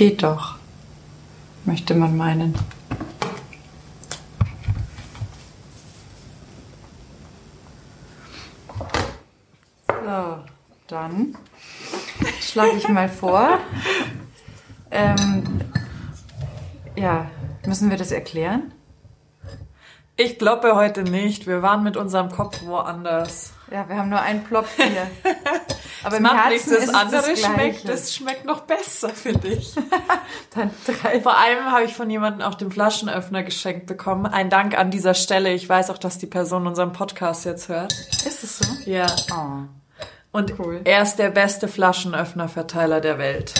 Geht doch, möchte man meinen. So, dann schlage ich mal vor. Ähm, ja, müssen wir das erklären? Ich glaube heute nicht. Wir waren mit unserem Kopf woanders. Ja, wir haben nur einen Plop hier. Aber im macht Herzen nichts, das andere das schmeckt, das schmeckt noch besser, finde ich. Dann drei. Vor allem habe ich von jemandem auch den Flaschenöffner geschenkt bekommen. Ein Dank an dieser Stelle. Ich weiß auch, dass die Person unseren Podcast jetzt hört. Ist es so? Ja. Oh. Und cool. er ist der beste Flaschenöffnerverteiler der Welt.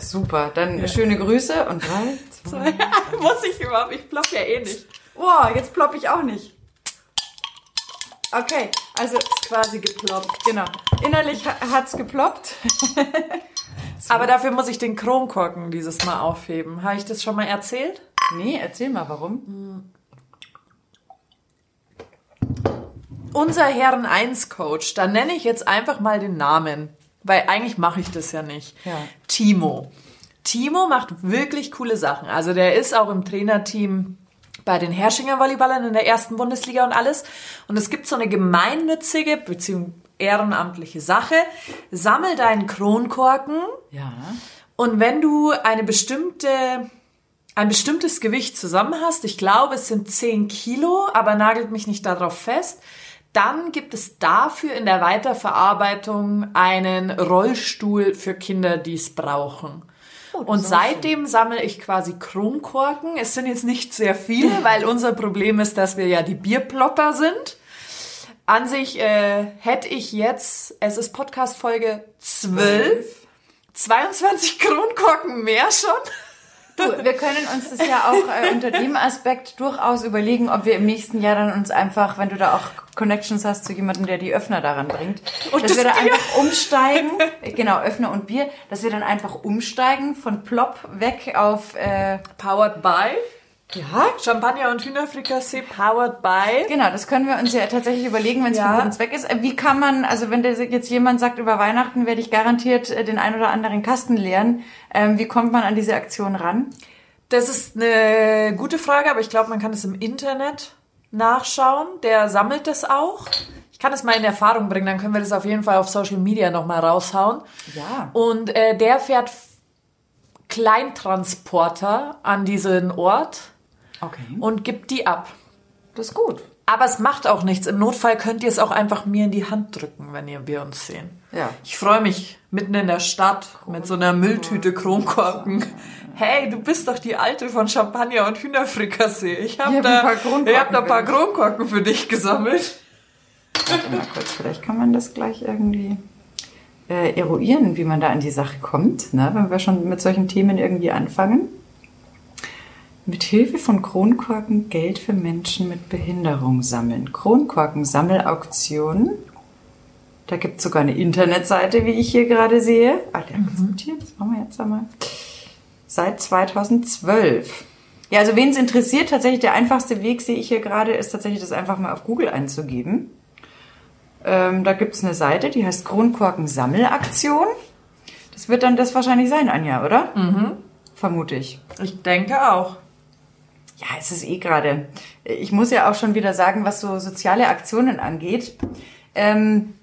Super, dann ja. schöne Grüße und drei, zwei. Muss ich überhaupt? Ich plopp ja eh nicht. Boah, jetzt plopp ich auch nicht. Okay, also ist quasi geploppt. Genau. Innerlich hat's geploppt. so. Aber dafür muss ich den Kronkorken dieses Mal aufheben. Habe ich das schon mal erzählt? Nee, erzähl mal, warum? Hm. unser Herren 1 Coach, da nenne ich jetzt einfach mal den Namen, weil eigentlich mache ich das ja nicht. Ja. Timo. Timo macht wirklich coole Sachen. Also der ist auch im Trainerteam bei den Herschinger Volleyballern in der ersten Bundesliga und alles. Und es gibt so eine gemeinnützige bzw. ehrenamtliche Sache. Sammel deinen Kronkorken. Ja. Und wenn du eine bestimmte ein bestimmtes Gewicht zusammen hast, ich glaube, es sind 10 Kilo, aber nagelt mich nicht darauf fest, dann gibt es dafür in der Weiterverarbeitung einen Rollstuhl für Kinder, die es brauchen. Oh, und seitdem schön. sammle ich quasi Kronkorken. Es sind jetzt nicht sehr viele, weil unser Problem ist, dass wir ja die Bierplopper sind. An sich äh, hätte ich jetzt, es ist Podcast Folge 12, 22 Kronkorken mehr schon. Du, wir können uns das ja auch äh, unter dem Aspekt durchaus überlegen, ob wir im nächsten Jahr dann uns einfach, wenn du da auch Connections hast zu jemandem, der die Öffner daran bringt, und dass das wir da einfach umsteigen, äh, genau, Öffner und Bier, dass wir dann einfach umsteigen von Plop weg auf äh, Powered by ja, Champagner und Hühnerfrikassee powered by. Genau, das können wir uns ja tatsächlich überlegen, wenn es ja. uns weg ist. Äh, wie kann man, also wenn jetzt jemand sagt, über Weihnachten werde ich garantiert äh, den ein oder anderen Kasten leeren, ähm, wie kommt man an diese Aktion ran? Das ist eine gute Frage, aber ich glaube, man kann es im Internet nachschauen. Der sammelt das auch. Ich kann es mal in Erfahrung bringen, dann können wir das auf jeden Fall auf Social Media nochmal raushauen. Ja. Und äh, der fährt Kleintransporter an diesen Ort Okay. Und gibt die ab. Das ist gut. Aber es macht auch nichts. Im Notfall könnt ihr es auch einfach mir in die Hand drücken, wenn ihr wir uns sehen. Ja. Ich freue mich mitten in der Stadt mit so einer Mülltüte Kronkorken. Hey, du bist doch die Alte von Champagner und Hühnerfrikassee. Ich habe da, hab hab da ein paar Kronkorken für dich gesammelt. Warte mal kurz, vielleicht kann man das gleich irgendwie äh, eruieren, wie man da an die Sache kommt, ne? wenn wir schon mit solchen Themen irgendwie anfangen. Mit Hilfe von Kronkorken Geld für Menschen mit Behinderung sammeln. Kronkorken-Sammelauktionen. Da gibt es sogar eine Internetseite, wie ich hier gerade sehe. Ah, der mhm. hier, das machen wir jetzt einmal. Seit 2012. Ja, also wen es interessiert, tatsächlich der einfachste Weg, sehe ich hier gerade, ist tatsächlich das einfach mal auf Google einzugeben. Ähm, da gibt es eine Seite, die heißt Kronkorken Sammelaktion. Das wird dann das wahrscheinlich sein, Anja, oder? Mhm. Vermute ich. Ich denke auch. Ja, es ist eh gerade. Ich muss ja auch schon wieder sagen, was so soziale Aktionen angeht. Ähm,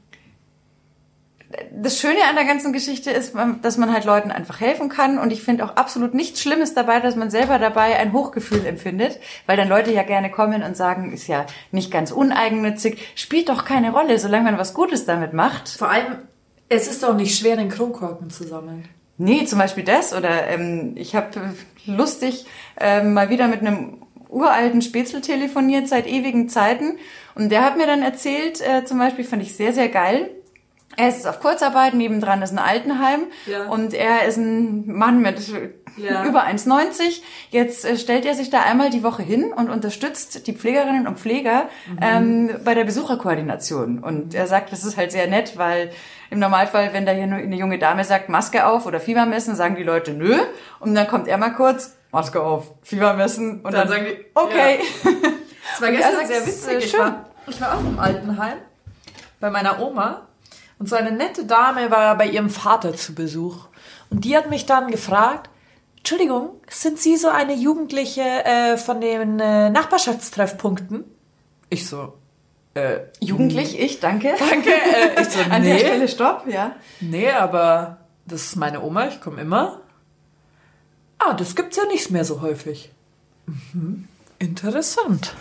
das Schöne an der ganzen Geschichte ist, dass man halt Leuten einfach helfen kann. Und ich finde auch absolut nichts Schlimmes dabei, dass man selber dabei ein Hochgefühl empfindet, weil dann Leute ja gerne kommen und sagen, ist ja nicht ganz uneigennützig, spielt doch keine Rolle, solange man was Gutes damit macht. Vor allem, es ist doch nicht schwer, den Kronkorken zu sammeln. Nee, zum Beispiel das. Oder ähm, ich habe lustig ähm, mal wieder mit einem uralten Spätzle telefoniert seit ewigen Zeiten. Und der hat mir dann erzählt, äh, zum Beispiel, fand ich sehr, sehr geil. Er ist auf Kurzarbeit, nebendran ist ein Altenheim ja. und er ist ein Mann mit ja. über 1,90. Jetzt äh, stellt er sich da einmal die Woche hin und unterstützt die Pflegerinnen und Pfleger mhm. ähm, bei der Besucherkoordination. Und er sagt, das ist halt sehr nett, weil im Normalfall, wenn da hier nur eine junge Dame sagt, Maske auf oder Fieber messen, sagen die Leute nö. Und dann kommt er mal kurz, Maske auf, Fieber messen. Und dann, dann sagen die, okay. Ja. Das war gestern sehr witzig. Ich war, ich war auch im Altenheim bei meiner Oma. Und so eine nette Dame war bei ihrem Vater zu Besuch. Und die hat mich dann gefragt, Entschuldigung, sind Sie so eine Jugendliche äh, von den äh, Nachbarschaftstreffpunkten? Ich so, äh, Jugendlich, ich, danke. danke. Äh, ich so, An der nee. Stelle stopp, ja. Nee, aber das ist meine Oma, ich komme immer. Ah, das gibt's ja nicht mehr so häufig. Mhm. Interessant.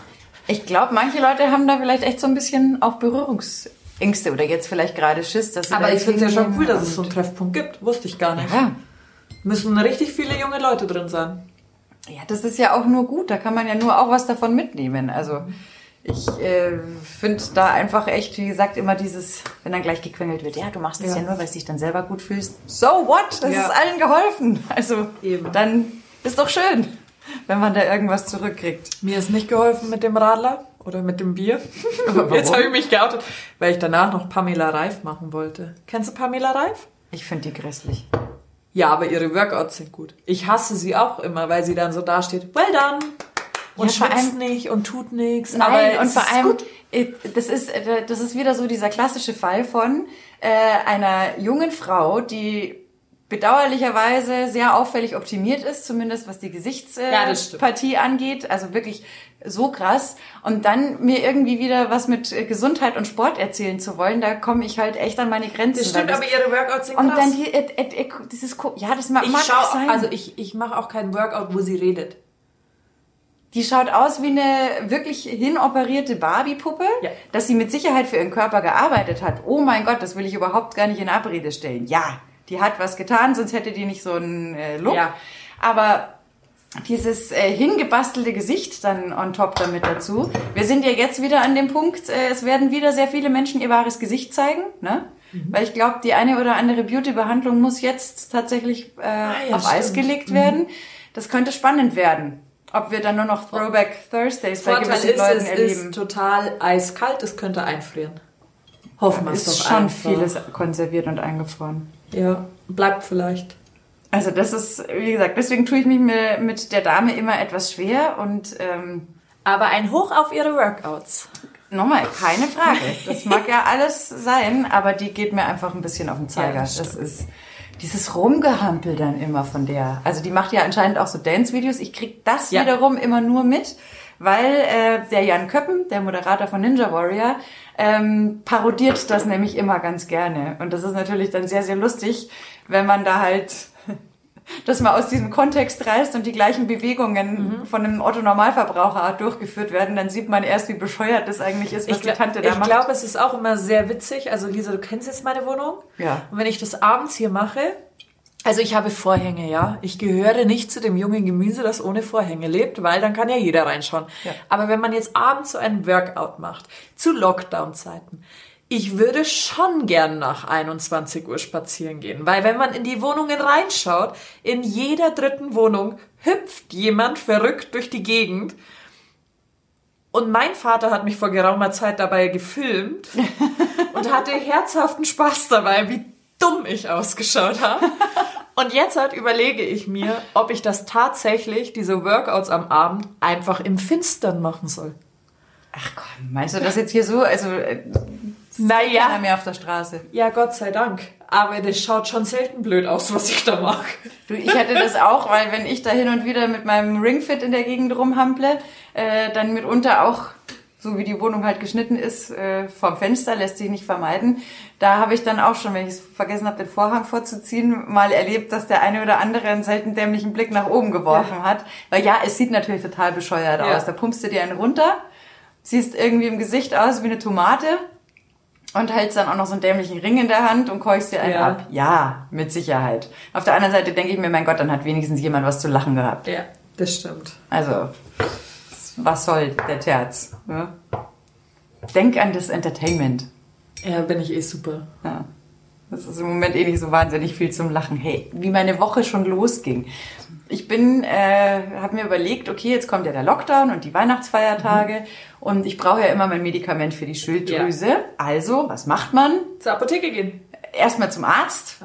Ich glaube, manche Leute haben da vielleicht echt so ein bisschen auch Berührungsängste oder jetzt vielleicht gerade Schiss, dass sie Aber ich finde es ja schon cool, dass es so einen Treffpunkt gibt. Wusste ich gar nicht. Ja. Müssen richtig viele junge Leute drin sein. Ja, das ist ja auch nur gut. Da kann man ja nur auch was davon mitnehmen. Also ich äh, finde da einfach echt, wie gesagt, immer dieses, wenn dann gleich gequengelt wird, ja, du machst das ja, Ja. nur, weil du dich dann selber gut fühlst. So what? Das Ja. ist allen geholfen. Also Eben. dann ist doch schön, wenn man da irgendwas zurückkriegt. Mir ist nicht geholfen mit dem Radler oder mit dem Bier. Jetzt habe ich mich geoutet, weil ich danach noch Pamela Reif machen wollte. Kennst du Pamela Reif? Ich finde die grässlich. Ja, aber ihre Workouts sind gut. Ich hasse sie auch immer, weil sie dann so dasteht, well done. Und Ja, schwitzt nicht und tut nichts. Nein, aber und vor allem, gut. das ist, äh, das ist wieder so dieser klassische Fall von äh, einer jungen Frau, die bedauerlicherweise sehr auffällig optimiert ist, zumindest was die Ja, das. Gesichtspartie angeht, also wirklich so krass. Und dann mir irgendwie wieder was mit äh, Gesundheit und Sport erzählen zu wollen, da komme ich halt echt an meine Grenzen. Das stimmt, weil aber ihre Workouts sind und krass. dann die, äh, äh, äh, dieses, ja, das mag, ich mag schau, sein. also ich, ich mache auch keinen Workout, wo sie redet. Die schaut aus wie eine wirklich hinoperierte Barbie-Puppe, Ja. dass sie mit Sicherheit für ihren Körper gearbeitet hat. Oh mein Gott, das will ich überhaupt gar nicht in Abrede stellen. Ja, die hat was getan, sonst hätte die nicht so einen äh, Look. Ja. Aber dieses äh, hingebastelte Gesicht dann on top damit dazu. Wir sind ja jetzt wieder an dem Punkt, äh, es werden wieder sehr viele Menschen ihr wahres Gesicht zeigen, ne? Mhm. Weil ich glaube, die eine oder andere Beauty-Behandlung muss jetzt tatsächlich äh, Ah, ja, auf Eis stimmt. Mhm. gelegt werden. Das könnte spannend werden. Ob wir dann nur noch Throwback Thursdays bei Vorteil gewissen ist, Leuten es erleben. ist total eiskalt, es könnte einfrieren. Hoffen wir es ist doch schon einfach. vieles konserviert und eingefroren. Ja, bleibt vielleicht. Also das ist, wie gesagt, deswegen tue ich mich mit der Dame immer etwas schwer und ähm, Aber ein Hoch auf ihre Workouts. nochmal, keine Frage. Das mag ja alles sein, aber die geht mir einfach ein bisschen auf den Zeiger. Ja, das das ist dieses Rumgehampel dann immer von der. Also die macht ja anscheinend auch so Dance-Videos. Ich krieg das Ja. wiederum immer nur mit, weil äh, der Jan Köppen, der Moderator von Ninja Warrior, ähm, parodiert das nämlich immer ganz gerne. Und das ist natürlich dann sehr, sehr lustig, wenn man da halt das mal aus diesem Kontext reißt und die gleichen Bewegungen Mhm. von einem Otto-Normalverbraucher durchgeführt werden, dann sieht man erst, wie bescheuert das eigentlich ist, was Ich, die Tante da ich macht. glaube, es ist auch immer sehr witzig. Also Lisa, du kennst jetzt meine Wohnung. Ja. Und wenn ich das abends hier mache, also ich habe Vorhänge, ja. Ich gehöre nicht zu dem jungen Gemüse, das ohne Vorhänge lebt, weil dann kann ja jeder reinschauen. Ja. Aber wenn man jetzt abends so einen Workout macht, zu Lockdown-Zeiten, ich würde schon gern nach 21 Uhr spazieren gehen, weil wenn man in die Wohnungen reinschaut, in jeder dritten Wohnung hüpft jemand verrückt durch die Gegend. Und mein Vater hat mich vor geraumer Zeit dabei gefilmt und hatte herzhaften Spaß dabei, wie dumm ich ausgeschaut habe. Und jetzt halt überlege ich mir, ob ich das tatsächlich, diese Workouts am Abend, einfach im Finstern machen soll. Ach komm, meinst du das jetzt hier so? Also, äh, keiner Naja, mehr auf der Straße. ja, Gott sei Dank. Aber das schaut schon selten blöd aus, was ich da mache. Du, ich hätte das auch, weil wenn ich da hin und wieder mit meinem Ringfit in der Gegend rumhample, äh, dann mitunter auch, so wie die Wohnung halt geschnitten ist, äh, vom Fenster, lässt sich nicht vermeiden. Da habe ich dann auch schon, wenn ich es vergessen habe, den Vorhang vorzuziehen, mal erlebt, dass der eine oder andere einen selten dämlichen Blick nach oben geworfen hat. Weil ja, es sieht natürlich total bescheuert Ja. aus. Da pumpst du dir einen runter, siehst irgendwie im Gesicht aus wie eine Tomate und hältst dann auch noch so einen dämlichen Ring in der Hand und keuchst dir einen Ja. ab. Ja, mit Sicherheit. Auf der anderen Seite denke ich mir, mein Gott, dann hat wenigstens jemand was zu lachen gehabt. Ja, das stimmt. Also, was soll der Terz? Ja? Denk an das Entertainment. Ja, bin ich eh super. Ja. Das ist im Moment eh nicht so wahnsinnig viel zum Lachen. Hey, wie meine Woche schon losging. Ich bin, äh, habe mir überlegt, okay, jetzt kommt ja der Lockdown und die Weihnachtsfeiertage und ich brauche ja immer mein Medikament für die Schilddrüse. Also, was macht man? Zur Apotheke gehen. Erstmal zum Arzt,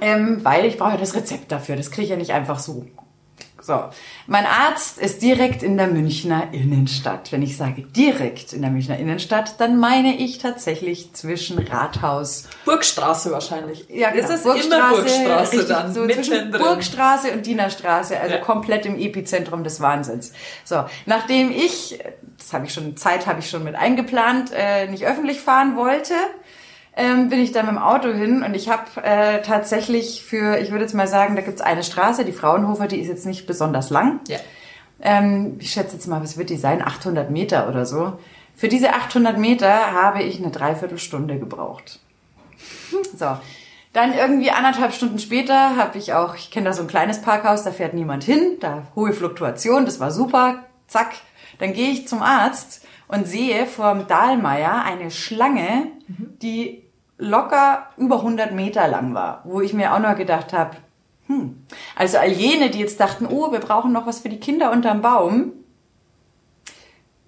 ähm, weil ich brauche ja das Rezept dafür. Das kriege ich ja nicht einfach so. So, mein Arzt ist direkt in der Münchner Innenstadt. Wenn ich sage direkt in der Münchner Innenstadt, dann meine ich tatsächlich zwischen Rathaus. Burgstraße wahrscheinlich. Ja, ist genau, es immer Burgstraße richtig, dann. So zwischen mittendrin. Burgstraße und Dienerstraße, also Ja. komplett im Epizentrum des Wahnsinns. So, nachdem ich, das habe ich schon, Zeit habe ich schon mit eingeplant, äh, nicht öffentlich fahren wollte, ähm, bin ich da mit dem Auto hin und ich habe äh, tatsächlich für, ich würde jetzt mal sagen, da gibt's eine Straße, die Fraunhofer, die ist jetzt nicht besonders lang. Ja. Ähm, ich schätze jetzt mal, was wird die sein? 800 Meter oder so. Für diese 800 Meter habe ich eine Dreiviertelstunde gebraucht. So. Dann irgendwie anderthalb Stunden später habe ich auch, ich kenne da so ein kleines Parkhaus, da fährt niemand hin, da hohe Fluktuation, das war super, zack. Dann gehe ich zum Arzt und sehe vorm Dahlmeier eine Schlange, die locker über 100 Meter lang war, wo ich mir auch noch gedacht habe, hm, also all jene, die jetzt dachten, oh, wir brauchen noch was für die Kinder unterm Baum,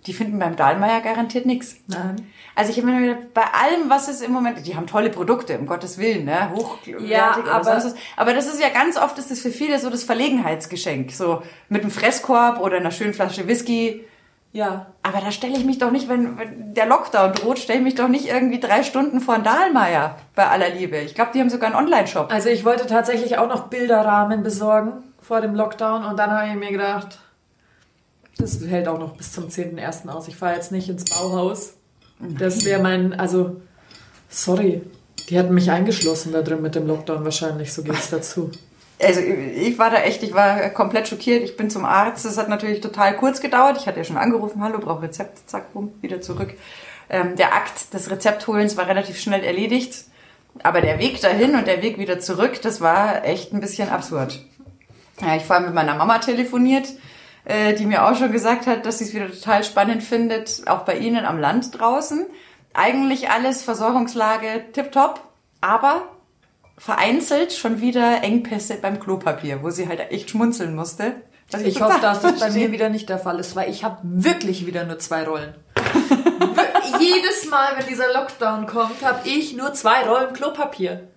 die finden beim Dahlmeier garantiert nichts. Nein. Also ich habe mir gedacht, bei allem, was es im Moment, die haben tolle Produkte, um Gottes Willen, ne, hochwertig Ja, oder aber- sonst was. Aber das ist ja ganz oft, ist das für viele so das Verlegenheitsgeschenk, so mit einem Fresskorb oder einer schönen Flasche Whisky. Ja. Aber da stelle ich mich doch nicht, wenn, wenn der Lockdown droht, stelle ich mich doch nicht irgendwie drei Stunden vor Dahlmeier, bei aller Liebe. Ich glaube, die haben sogar einen Online-Shop. Also ich wollte tatsächlich auch noch Bilderrahmen besorgen vor dem Lockdown und dann habe ich mir gedacht, das hält auch noch bis zum 10.01. aus. Ich fahre jetzt nicht ins Bauhaus. Das wäre mein, also, sorry. Die hatten mich eingeschlossen da drin mit dem Lockdown wahrscheinlich, so geht's dazu. Also ich war da echt, ich war komplett schockiert. Ich bin zum Arzt. Das hat natürlich total kurz gedauert. Ich hatte ja schon angerufen, hallo, brauche Rezept, zack, bumm, wieder zurück. Ähm, der Akt des Rezeptholens war relativ schnell erledigt. Aber der Weg dahin und der Weg wieder zurück, das war echt ein bisschen absurd. Ja, ich vorher mit meiner Mama telefoniert, äh, die mir auch schon gesagt hat, dass sie es wieder total spannend findet, auch bei Ihnen am Land draußen. Eigentlich alles Versorgungslage tipptopp, aber vereinzelt schon wieder Engpässe beim Klopapier, wo sie halt echt schmunzeln musste. Ich total hoffe, dass das bei mir wieder nicht der Fall ist, weil ich habe wirklich wieder nur zwei Rollen. Jedes Mal, wenn dieser Lockdown kommt, habe ich nur zwei Rollen Klopapier.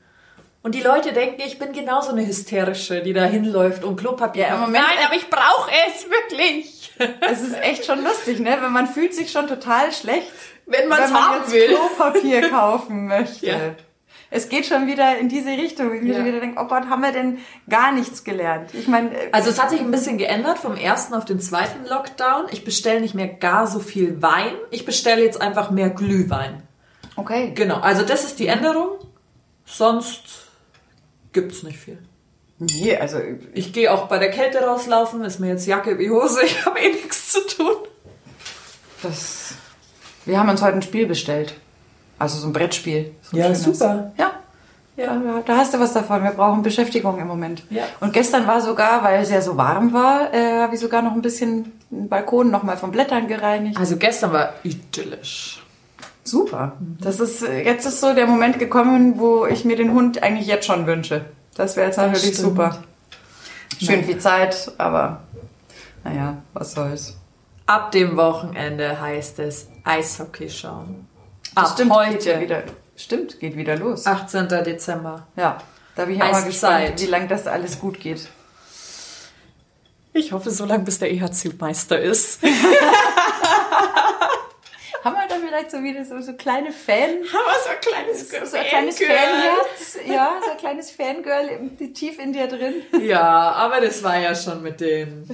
Und die Leute denken, ich bin genauso eine Hysterische, die da hinläuft und Klopapier. Ja. Moment- Nein, aber ich brauche es wirklich. Es ist echt schon lustig, ne? Wenn man fühlt sich schon total schlecht, Wenn man's wenn man haben jetzt will. Klopapier kaufen möchte. Ja. Es geht schon wieder in diese Richtung. Ich Ja. schon wieder denke, oh Gott, haben wir denn gar nichts gelernt? Ich meine, äh, Also es hat sich ein bisschen geändert vom ersten auf den zweiten Lockdown. Ich bestelle nicht mehr gar so viel Wein. Ich bestelle jetzt einfach mehr Glühwein. okay. Genau, also das ist die Änderung. Sonst gibt's nicht viel. Nee, also Ich gehe auch bei der Kälte rauslaufen, ist mir jetzt Jacke wie Hose, ich habe eh nichts zu tun. das. Wir haben uns heute ein Spiel bestellt. Also so ein Brettspiel. So ein Ja, schönes. super. Ja. Ja, da hast du was davon. Wir brauchen Beschäftigung im Moment. Ja. Und gestern war sogar, weil es ja so warm war, äh, habe ich sogar noch ein bisschen den Balkon nochmal von Blättern gereinigt. Also gestern war idyllisch. Super. Das ist, äh, jetzt ist so der Moment gekommen, wo ich mir den Hund eigentlich jetzt schon wünsche. Das wäre jetzt natürlich stimmt. super. Schön viel Zeit, aber naja, was soll's. Ab dem Wochenende heißt es Eishockey schauen. Ab stimmt, Geht heute, ja wieder, stimmt, geht wieder los. 18. Dezember. Ja, da bin ich auch mal gespannt, wie lange das alles gut geht. Ich hoffe so lange, bis der EHC-Meister ist. Haben wir da vielleicht so wieder so, so kleine Fan, Aber so ein kleines, so ein kleines Fanherz, ja, so ein kleines Fangirl im- tief in dir drin? Ja, aber das war ja schon mit dem,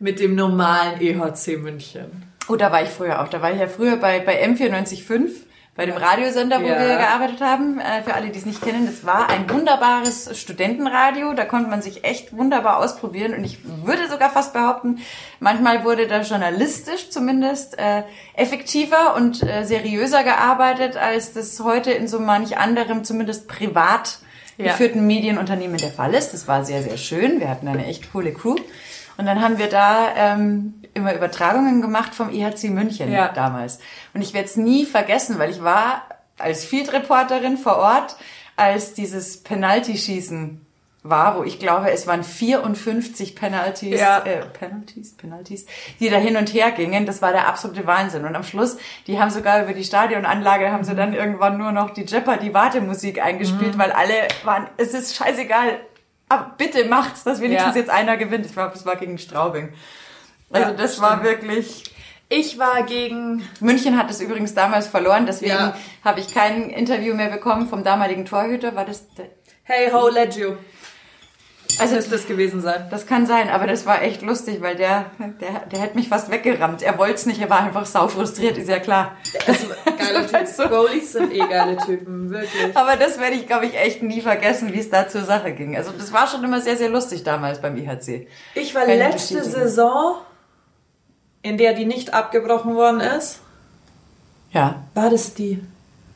mit dem normalen EHC München. Oh, da war ich früher auch. Da war ich ja früher bei, bei M945, bei dem Radiosender, wo Ja. wir gearbeitet haben. Äh, für alle, die es nicht kennen, das war ein wunderbares Studentenradio. Da konnte man sich echt wunderbar ausprobieren. Und ich würde sogar fast behaupten, manchmal wurde da journalistisch zumindest äh, effektiver und äh, seriöser gearbeitet, als das heute in so manch anderem, zumindest privat Ja. geführten Medienunternehmen der Fall ist. Das war sehr, sehr schön. Wir hatten eine echt coole Crew. Und dann haben wir da ähm, immer Übertragungen gemacht vom EHC München Ja. damals. Und ich werde es nie vergessen, weil ich war als Field Reporterin vor Ort, als dieses Penalty-Schießen war, wo ich glaube, es waren 54 Penalties, Ja. äh, Penalties, Penalties, die da hin und her gingen. Das war der absolute Wahnsinn. Und am Schluss, die haben sogar über die Stadionanlage, haben sie dann irgendwann nur noch die Jeopardy-Wartemusik eingespielt, weil alle waren, es ist scheißegal, aber bitte macht's, dass wenigstens Ja. jetzt einer gewinnt. Ich glaube, es war gegen Straubing. Also Ja, das war stimmt. wirklich. Ich war gegen München hat es übrigens damals verloren, deswegen Ja. habe ich kein Interview mehr bekommen vom damaligen Torhüter. War das? Hey Ho Leggio. Also Müsste es gewesen sein. das kann sein, aber das war echt lustig, weil der, der, der hätte mich fast weggerammt. Er wollte es nicht, er war einfach sau frustriert, ist ja klar. Geile Weißt du? Typen. Goalies sind eh geile Typen, wirklich. Aber das werde ich, glaube ich, echt nie vergessen, wie es da zur Sache ging. Also das war schon immer sehr, sehr lustig damals beim IHC. Ich war Keine letzte. Saison, in der die nicht abgebrochen worden ist. Ja, War das die?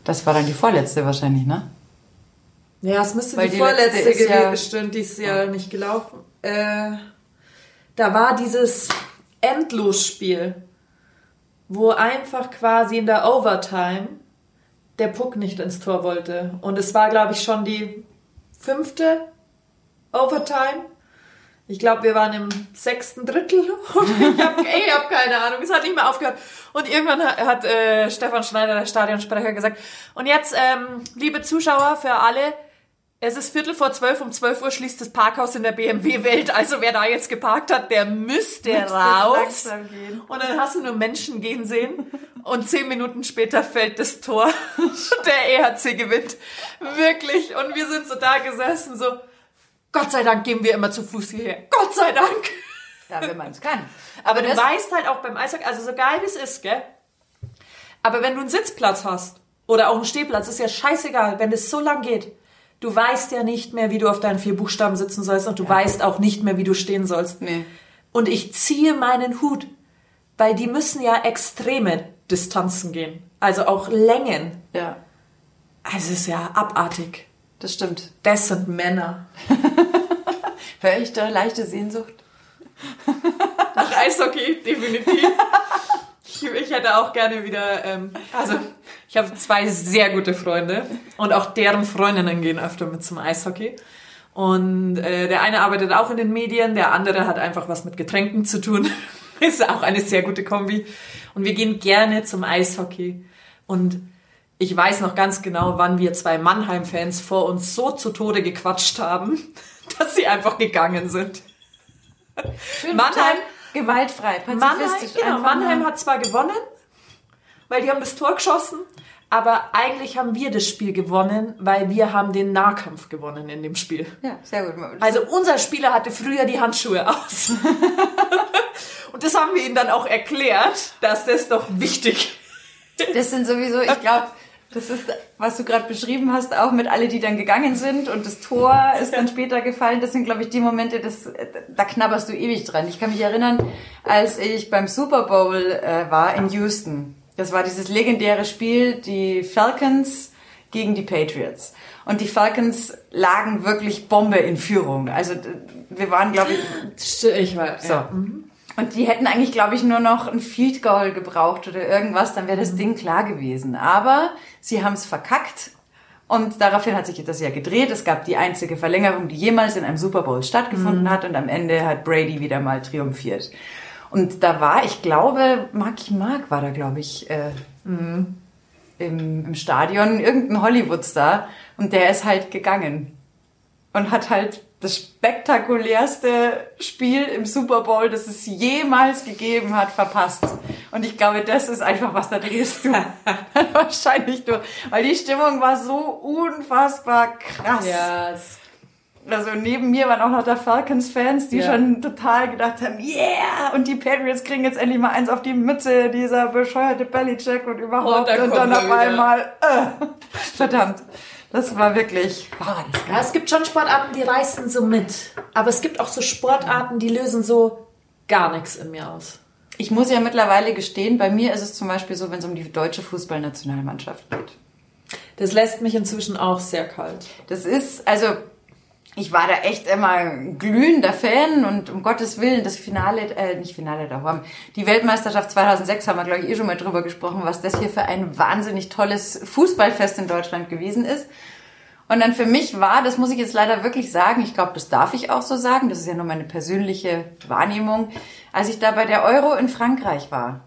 das war dann die vorletzte wahrscheinlich, ne? Ja, es müsste Weil die, die letzte vorletzte gewesen, ja- bestimmt, die ist ja nicht gelaufen. Äh, da war dieses Endlosspiel, wo einfach quasi in der Overtime der Puck nicht ins Tor wollte. Und es war, glaube ich, schon die fünfte Overtime. Ich glaube, wir waren im sechsten Drittel und ich habe ich hab keine Ahnung, es hat nicht mehr aufgehört. Und irgendwann hat, hat äh, Stefan Schneider, der Stadionsprecher, gesagt, und jetzt, ähm, liebe Zuschauer, für alle, es ist Viertel vor zwölf, um zwölf Uhr schließt das Parkhaus in der BMW-Welt, also wer da jetzt geparkt hat, der müsste Müsste raus. Und dann hast du nur Menschen gehen sehen und zehn Minuten später fällt das Tor. Der EHC gewinnt. Wirklich. Und wir sind so da gesessen, so, Gott sei Dank gehen wir immer zu Fuß hierher. Gott sei Dank. Ja, wenn man es kann. Aber Aber du weißt halt auch beim Eishockey, also so geil wie es ist, gell? Aber wenn du einen Sitzplatz hast oder auch einen Stehplatz, ist ja scheißegal, wenn es so lang geht. Du weißt ja nicht mehr, wie du auf deinen vier Buchstaben sitzen sollst und du weißt auch nicht mehr, wie du stehen sollst. Nee. Und ich ziehe meinen Hut, weil die müssen ja extreme Distanzen gehen. Also auch Längen. ja, Also es ist ja abartig. Das stimmt. Das sind Männer. Hör ich da leichte Sehnsucht? Nach Eishockey, definitiv. Ich, ich hätte auch gerne wieder, ähm, also ich habe zwei sehr gute Freunde und auch deren Freundinnen gehen öfter mit zum Eishockey. Und äh, der eine arbeitet auch in den Medien, der andere hat einfach was mit Getränken zu tun. Ist auch eine sehr gute Kombi. Und wir gehen gerne zum Eishockey. Und ich weiß noch ganz genau, wann wir zwei Mannheim-Fans vor uns so zu Tode gequatscht haben, dass sie einfach gegangen sind. Schön Mannheim- gewaltfrei, Mannheim, pazifistisch. genau, einfach Mannheim hat zwar gewonnen, weil die haben das Tor geschossen, aber eigentlich haben wir das Spiel gewonnen, weil wir haben den Nahkampf gewonnen in dem Spiel. Ja, sehr gut. Also unser Spieler hatte früher die Handschuhe aus. Und das haben wir ihnen dann auch erklärt, dass das doch wichtig Das sind sowieso, ich glaube, das ist, was du gerade beschrieben hast, auch mit alle, die dann gegangen sind und das Tor ist dann später gefallen. Das sind, glaube ich, die Momente, das, da knabberst du ewig dran. Ich kann mich erinnern, als ich beim Super Bowl äh, war in Houston. Das war dieses legendäre Spiel, die Falcons gegen die Patriots. Und die Falcons lagen wirklich Bombe in Führung. Also wir waren, glaube ich, Ich war, so. Und die hätten eigentlich, glaube ich, nur noch ein Field Goal gebraucht oder irgendwas, dann wäre das Ding klar gewesen. Aber sie haben es verkackt und daraufhin hat sich das ja gedreht. Es gab die einzige Verlängerung, die jemals in einem Super Bowl stattgefunden hat und am Ende hat Brady wieder mal triumphiert. Und da war, ich glaube, Marky Mark war da, glaube ich, äh, im, im Stadion, irgendein Hollywood-Star und der ist halt gegangen und hat halt das spektakulärste Spiel im Super Bowl, das es jemals gegeben hat, verpasst. Und ich glaube, das ist einfach, was da drehst du. Wahrscheinlich du. Weil die Stimmung war so unfassbar krass. Ja, Also neben mir waren auch noch da Falcons-Fans, die Ja. schon total gedacht haben, yeah! Und die Patriots kriegen jetzt endlich mal eins auf die Mütze, dieser bescheuerte Bellycheck und überhaupt. Und dann Und, dann auf einmal, äh, verdammt. Das war wirklich, war das Ja, es gibt schon Sportarten, die reißen so mit. Aber es gibt auch so Sportarten, die lösen so gar nichts in mir aus. Ich muss ja mittlerweile gestehen, bei mir ist es zum Beispiel so, wenn es um die deutsche Fußballnationalmannschaft geht. Das lässt mich inzwischen auch sehr kalt. Das ist, also, ich war da echt immer glühender Fan und um Gottes Willen, das Finale, äh, nicht Finale da haben, die Weltmeisterschaft 2006 haben wir, glaube ich, eh schon mal drüber gesprochen, was das hier für ein wahnsinnig tolles Fußballfest in Deutschland gewesen ist. Und dann für mich war, das muss ich jetzt leider wirklich sagen, ich glaube, das darf ich auch so sagen, das ist ja nur meine persönliche Wahrnehmung, als ich da bei der Euro in Frankreich war.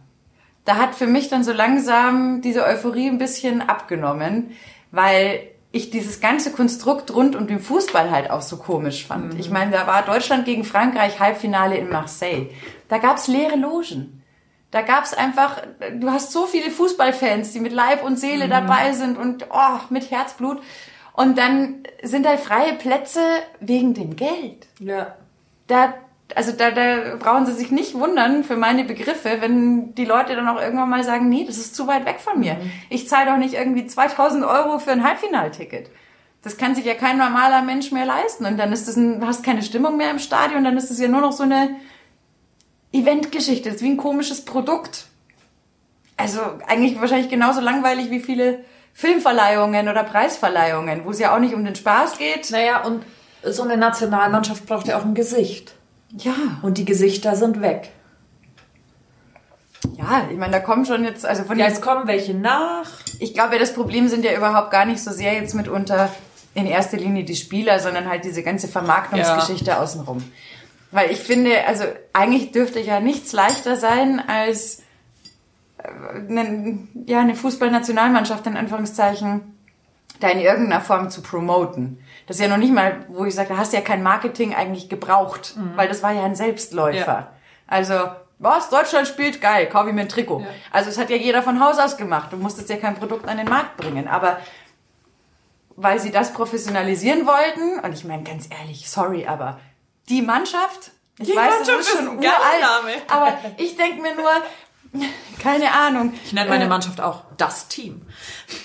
Da hat für mich dann so langsam diese Euphorie ein bisschen abgenommen, weil ich dieses ganze Konstrukt rund um den Fußball halt auch so komisch fand. Mhm. Ich meine, da war Deutschland gegen Frankreich Halbfinale in Marseille. Da gab's leere Logen. Da gab's einfach, du hast so viele Fußballfans, die mit Leib und Seele mhm. dabei sind und oh, mit Herzblut. Und dann sind da freie Plätze wegen dem Geld. Ja. Da, also da, da brauchen sie sich nicht wundern für meine Begriffe, wenn die Leute dann auch irgendwann mal sagen, nee, das ist zu weit weg von mir. Mhm. Ich zahle doch nicht irgendwie 2000 Euro für ein Halbfinalticket. Das kann sich ja kein normaler Mensch mehr leisten. Und dann ist das ein, hast keine Stimmung mehr im Stadion, dann ist es ja nur noch so eine Eventgeschichte. Das ist wie ein komisches Produkt. Also eigentlich wahrscheinlich genauso langweilig wie viele Filmverleihungen oder Preisverleihungen, wo es ja auch nicht um den Spaß geht. Naja, und so eine Nationalmannschaft braucht ja auch ein Gesicht. Ja. Und die Gesichter sind weg. Ja, ich meine, da kommen schon jetzt, also von Ja, jetzt kommen welche nach. Ich glaube, das Problem sind ja überhaupt gar nicht so sehr jetzt mitunter in erster Linie die Spieler, sondern halt diese ganze Vermarktungsgeschichte ja. außenrum. Weil ich finde, also eigentlich dürfte ja nichts leichter sein, als äh, eine, ja, eine Fußballnationalmannschaft in Anführungszeichen da in irgendeiner Form zu promoten. Das ist ja noch nicht mal, wo ich sage, da hast du ja kein Marketing eigentlich gebraucht, mhm. weil das war ja ein Selbstläufer. Ja. Also, was? Deutschland spielt geil, kauf ich mir ein Trikot. Ja. Also, es hat ja jeder von Haus aus gemacht. Du musstest ja kein Produkt an den Markt bringen. Aber weil sie das professionalisieren wollten, und ich meine ganz ehrlich, sorry, aber die Mannschaft, ich die weiß, Mannschaft das ist schon uralt, aber ich denke mir nur, keine Ahnung. Ich nenne meine äh, Mannschaft auch das Team.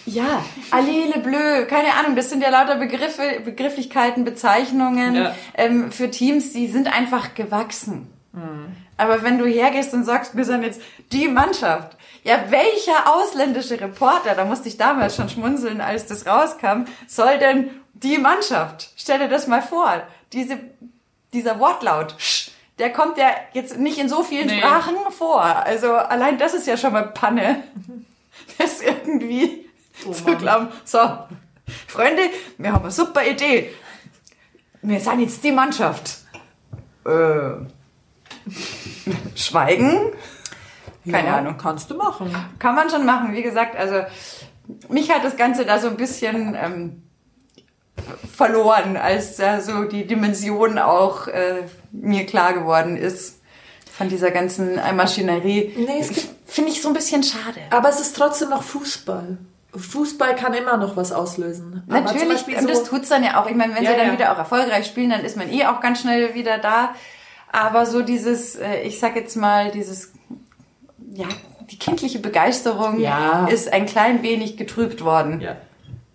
Ja, Allele Bleu, keine Ahnung, das sind ja lauter Begriffe, Begrifflichkeiten, Bezeichnungen ja. ähm, für Teams, die sind einfach gewachsen. Mhm. Aber wenn du hergehst und sagst, wir sind jetzt die Mannschaft, ja, welcher ausländische Reporter, da musste ich damals schon schmunzeln, als das rauskam, soll denn die Mannschaft? Stell dir das mal vor. Diese, dieser Wortlaut, der kommt ja jetzt nicht in so vielen nee. Sprachen vor. Also allein das ist ja schon mal Panne. Das irgendwie oh zu glauben, so, Freunde, wir haben eine super Idee. Wir sind jetzt die Mannschaft. Äh, schweigen? Keine ja, Ahnung. Kannst du machen. Kann man schon machen. Wie gesagt, also mich hat das Ganze da so ein bisschen ähm, verloren, als da so die Dimension auch äh, mir klar geworden ist von dieser ganzen Maschinerie. Nee, finde ich so ein bisschen schade. Aber es ist trotzdem noch Fußball. Fußball kann immer noch was auslösen. Natürlich, und das tut's dann ja auch. Ich meine, wenn ja, sie dann ja. wieder auch erfolgreich spielen, dann ist man eh auch ganz schnell wieder da. Aber so dieses, äh, ich sag jetzt mal, dieses, ja, die kindliche Begeisterung ja. ist ein klein wenig getrübt worden. Ja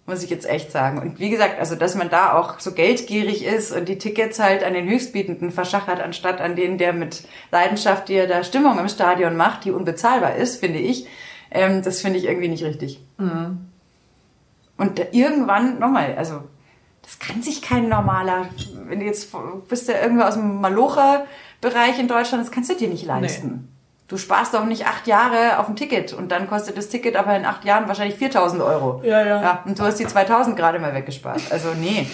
muss ich jetzt echt sagen. Und wie gesagt, also dass man da auch so geldgierig ist und die Tickets halt an den Höchstbietenden verschachert, anstatt an denen, der mit Leidenschaft dir da Stimmung im Stadion macht, die unbezahlbar ist, finde ich. Ähm, das finde ich irgendwie nicht richtig. Mhm. Und irgendwann, nochmal, also das kann sich kein normaler, wenn du jetzt bist ja irgendwo aus dem Malocher-Bereich in Deutschland, das kannst du dir nicht leisten. Nee. Du sparst doch nicht acht Jahre auf ein Ticket und dann kostet das Ticket aber in acht Jahren wahrscheinlich 4000 Euro. Ja, ja. ja und du hast die 2000 gerade mal weggespart. Also nee,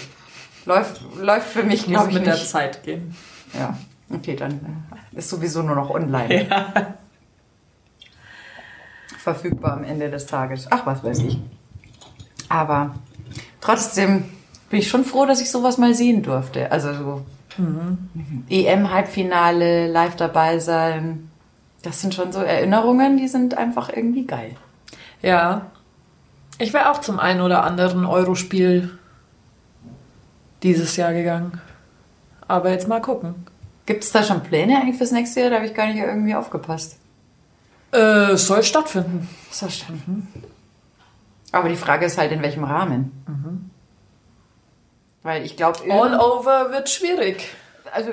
läuft, läuft für mich, glaube ich, mit nicht. der Zeit gehen. Ja, okay, dann äh, ist sowieso nur noch online. Ja. Verfügbar am Ende des Tages. Ach, was weiß ich. Aber trotzdem bin ich schon froh, dass ich sowas mal sehen durfte. Also so mhm. EM-Halbfinale, live dabei sein das sind schon so Erinnerungen, die sind einfach irgendwie geil. Ja. Ich wäre auch zum einen oder anderen Eurospiel dieses Jahr gegangen. Aber jetzt mal gucken. Gibt es da schon Pläne eigentlich fürs nächste Jahr? Da habe ich gar nicht irgendwie aufgepasst. Äh, soll stattfinden. Soll stattfinden. Aber die Frage ist halt, in welchem Rahmen. Mhm. Weil ich glaube... All over wird schwierig. Also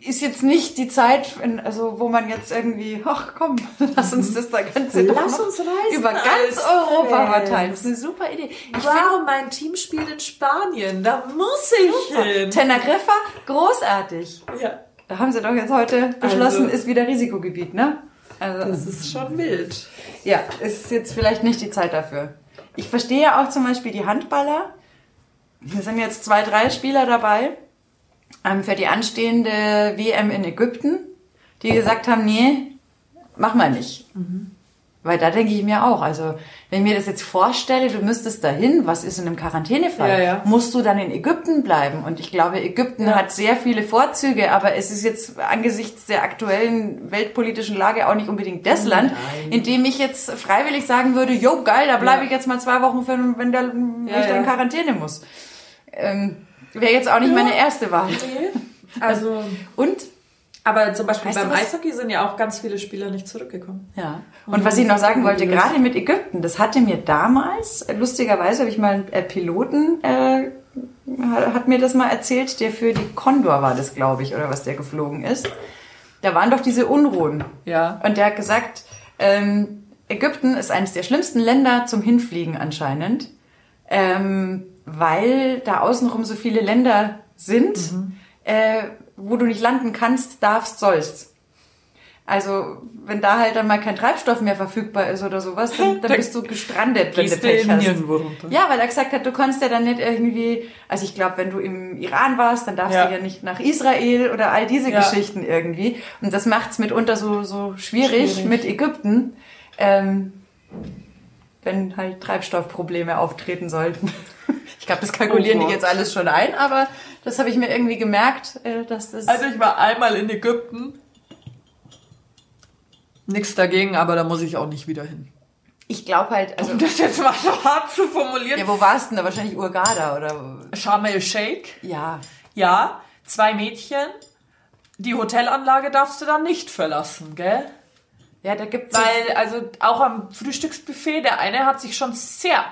ist jetzt nicht die Zeit, also wo man jetzt irgendwie, ach komm, lass uns das da ganze lass uns reisen über ganz Europa verteilen. Das ist eine super Idee. Ich find, mein Team spielt in Spanien, da muss ich super. hin. Teneriffa, großartig. Ja. Da haben sie doch jetzt heute beschlossen, also, ist wieder Risikogebiet, ne? Also, das ist schon wild. Ja, ist jetzt vielleicht nicht die Zeit dafür. Ich verstehe ja auch zum Beispiel die Handballer. Hier sind jetzt zwei, drei Spieler dabei ähm, für die anstehende WM in Ägypten, die gesagt haben, nee, mach mal nicht. Mhm. Weil da denke ich mir auch, also wenn ich mir das jetzt vorstelle, du müsstest dahin, was ist in einem Quarantänefall? Ja, ja. Musst du dann in Ägypten bleiben? Und ich glaube, Ägypten Ja. hat sehr viele Vorzüge, aber es ist jetzt angesichts der aktuellen weltpolitischen Lage auch nicht unbedingt das Land, Nein. in dem ich jetzt freiwillig sagen würde, jo geil, da bleibe ich jetzt mal zwei Wochen, für, wenn der, ich da in. Quarantäne muss. Ähm, Wäre jetzt auch nicht meine erste Wahl. Also, Und aber zum Beispiel Weißt beim? Eishockey sind ja auch ganz viele Spieler nicht zurückgekommen. Ja. Und was ich noch sagen wollte, gerade mit Ägypten, das hatte mir damals, lustigerweise habe ich mal einen äh, Piloten, äh, hat hat mir das mal erzählt, der für die Condor war das, glaube ich, oder was der geflogen ist. Da waren doch diese Unruhen. Ja. Und der hat gesagt, ähm, Ägypten ist eines der schlimmsten Länder zum Hinfliegen anscheinend, ähm, weil da außenrum so viele Länder sind, äh, wo du nicht landen kannst, darfst, sollst. Also, wenn da halt dann mal kein Treibstoff mehr verfügbar ist oder sowas, dann, dann bist du gestrandet, wenn du Pech hast. Ja, weil er gesagt hat, du kannst ja dann nicht irgendwie, also ich glaube, wenn du im Iran warst, dann darfst Ja. du ja nicht nach Israel oder all diese Ja. Geschichten irgendwie. Und das macht's mitunter so, so schwierig, Schwierig. mit Ägypten, ähm, wenn halt Treibstoffprobleme auftreten sollten. Ich glaube, das kalkulieren Oh die jetzt alles schon ein, aber das habe ich mir irgendwie gemerkt, äh, dass das... Also ich war einmal in Ägypten. Nichts dagegen, aber da muss ich auch nicht wieder hin. ich glaube halt, also... Um das jetzt mal so hart zu formulieren. Ja, wo warst du denn da? Wahrscheinlich Urgada oder... Sharm el Sheikh. Ja. Ja, zwei Mädchen. Die Hotelanlage darfst du dann nicht verlassen, gell? Ja, da gibt's... Weil, also auch am Frühstücksbuffet, der eine hat sich schon sehr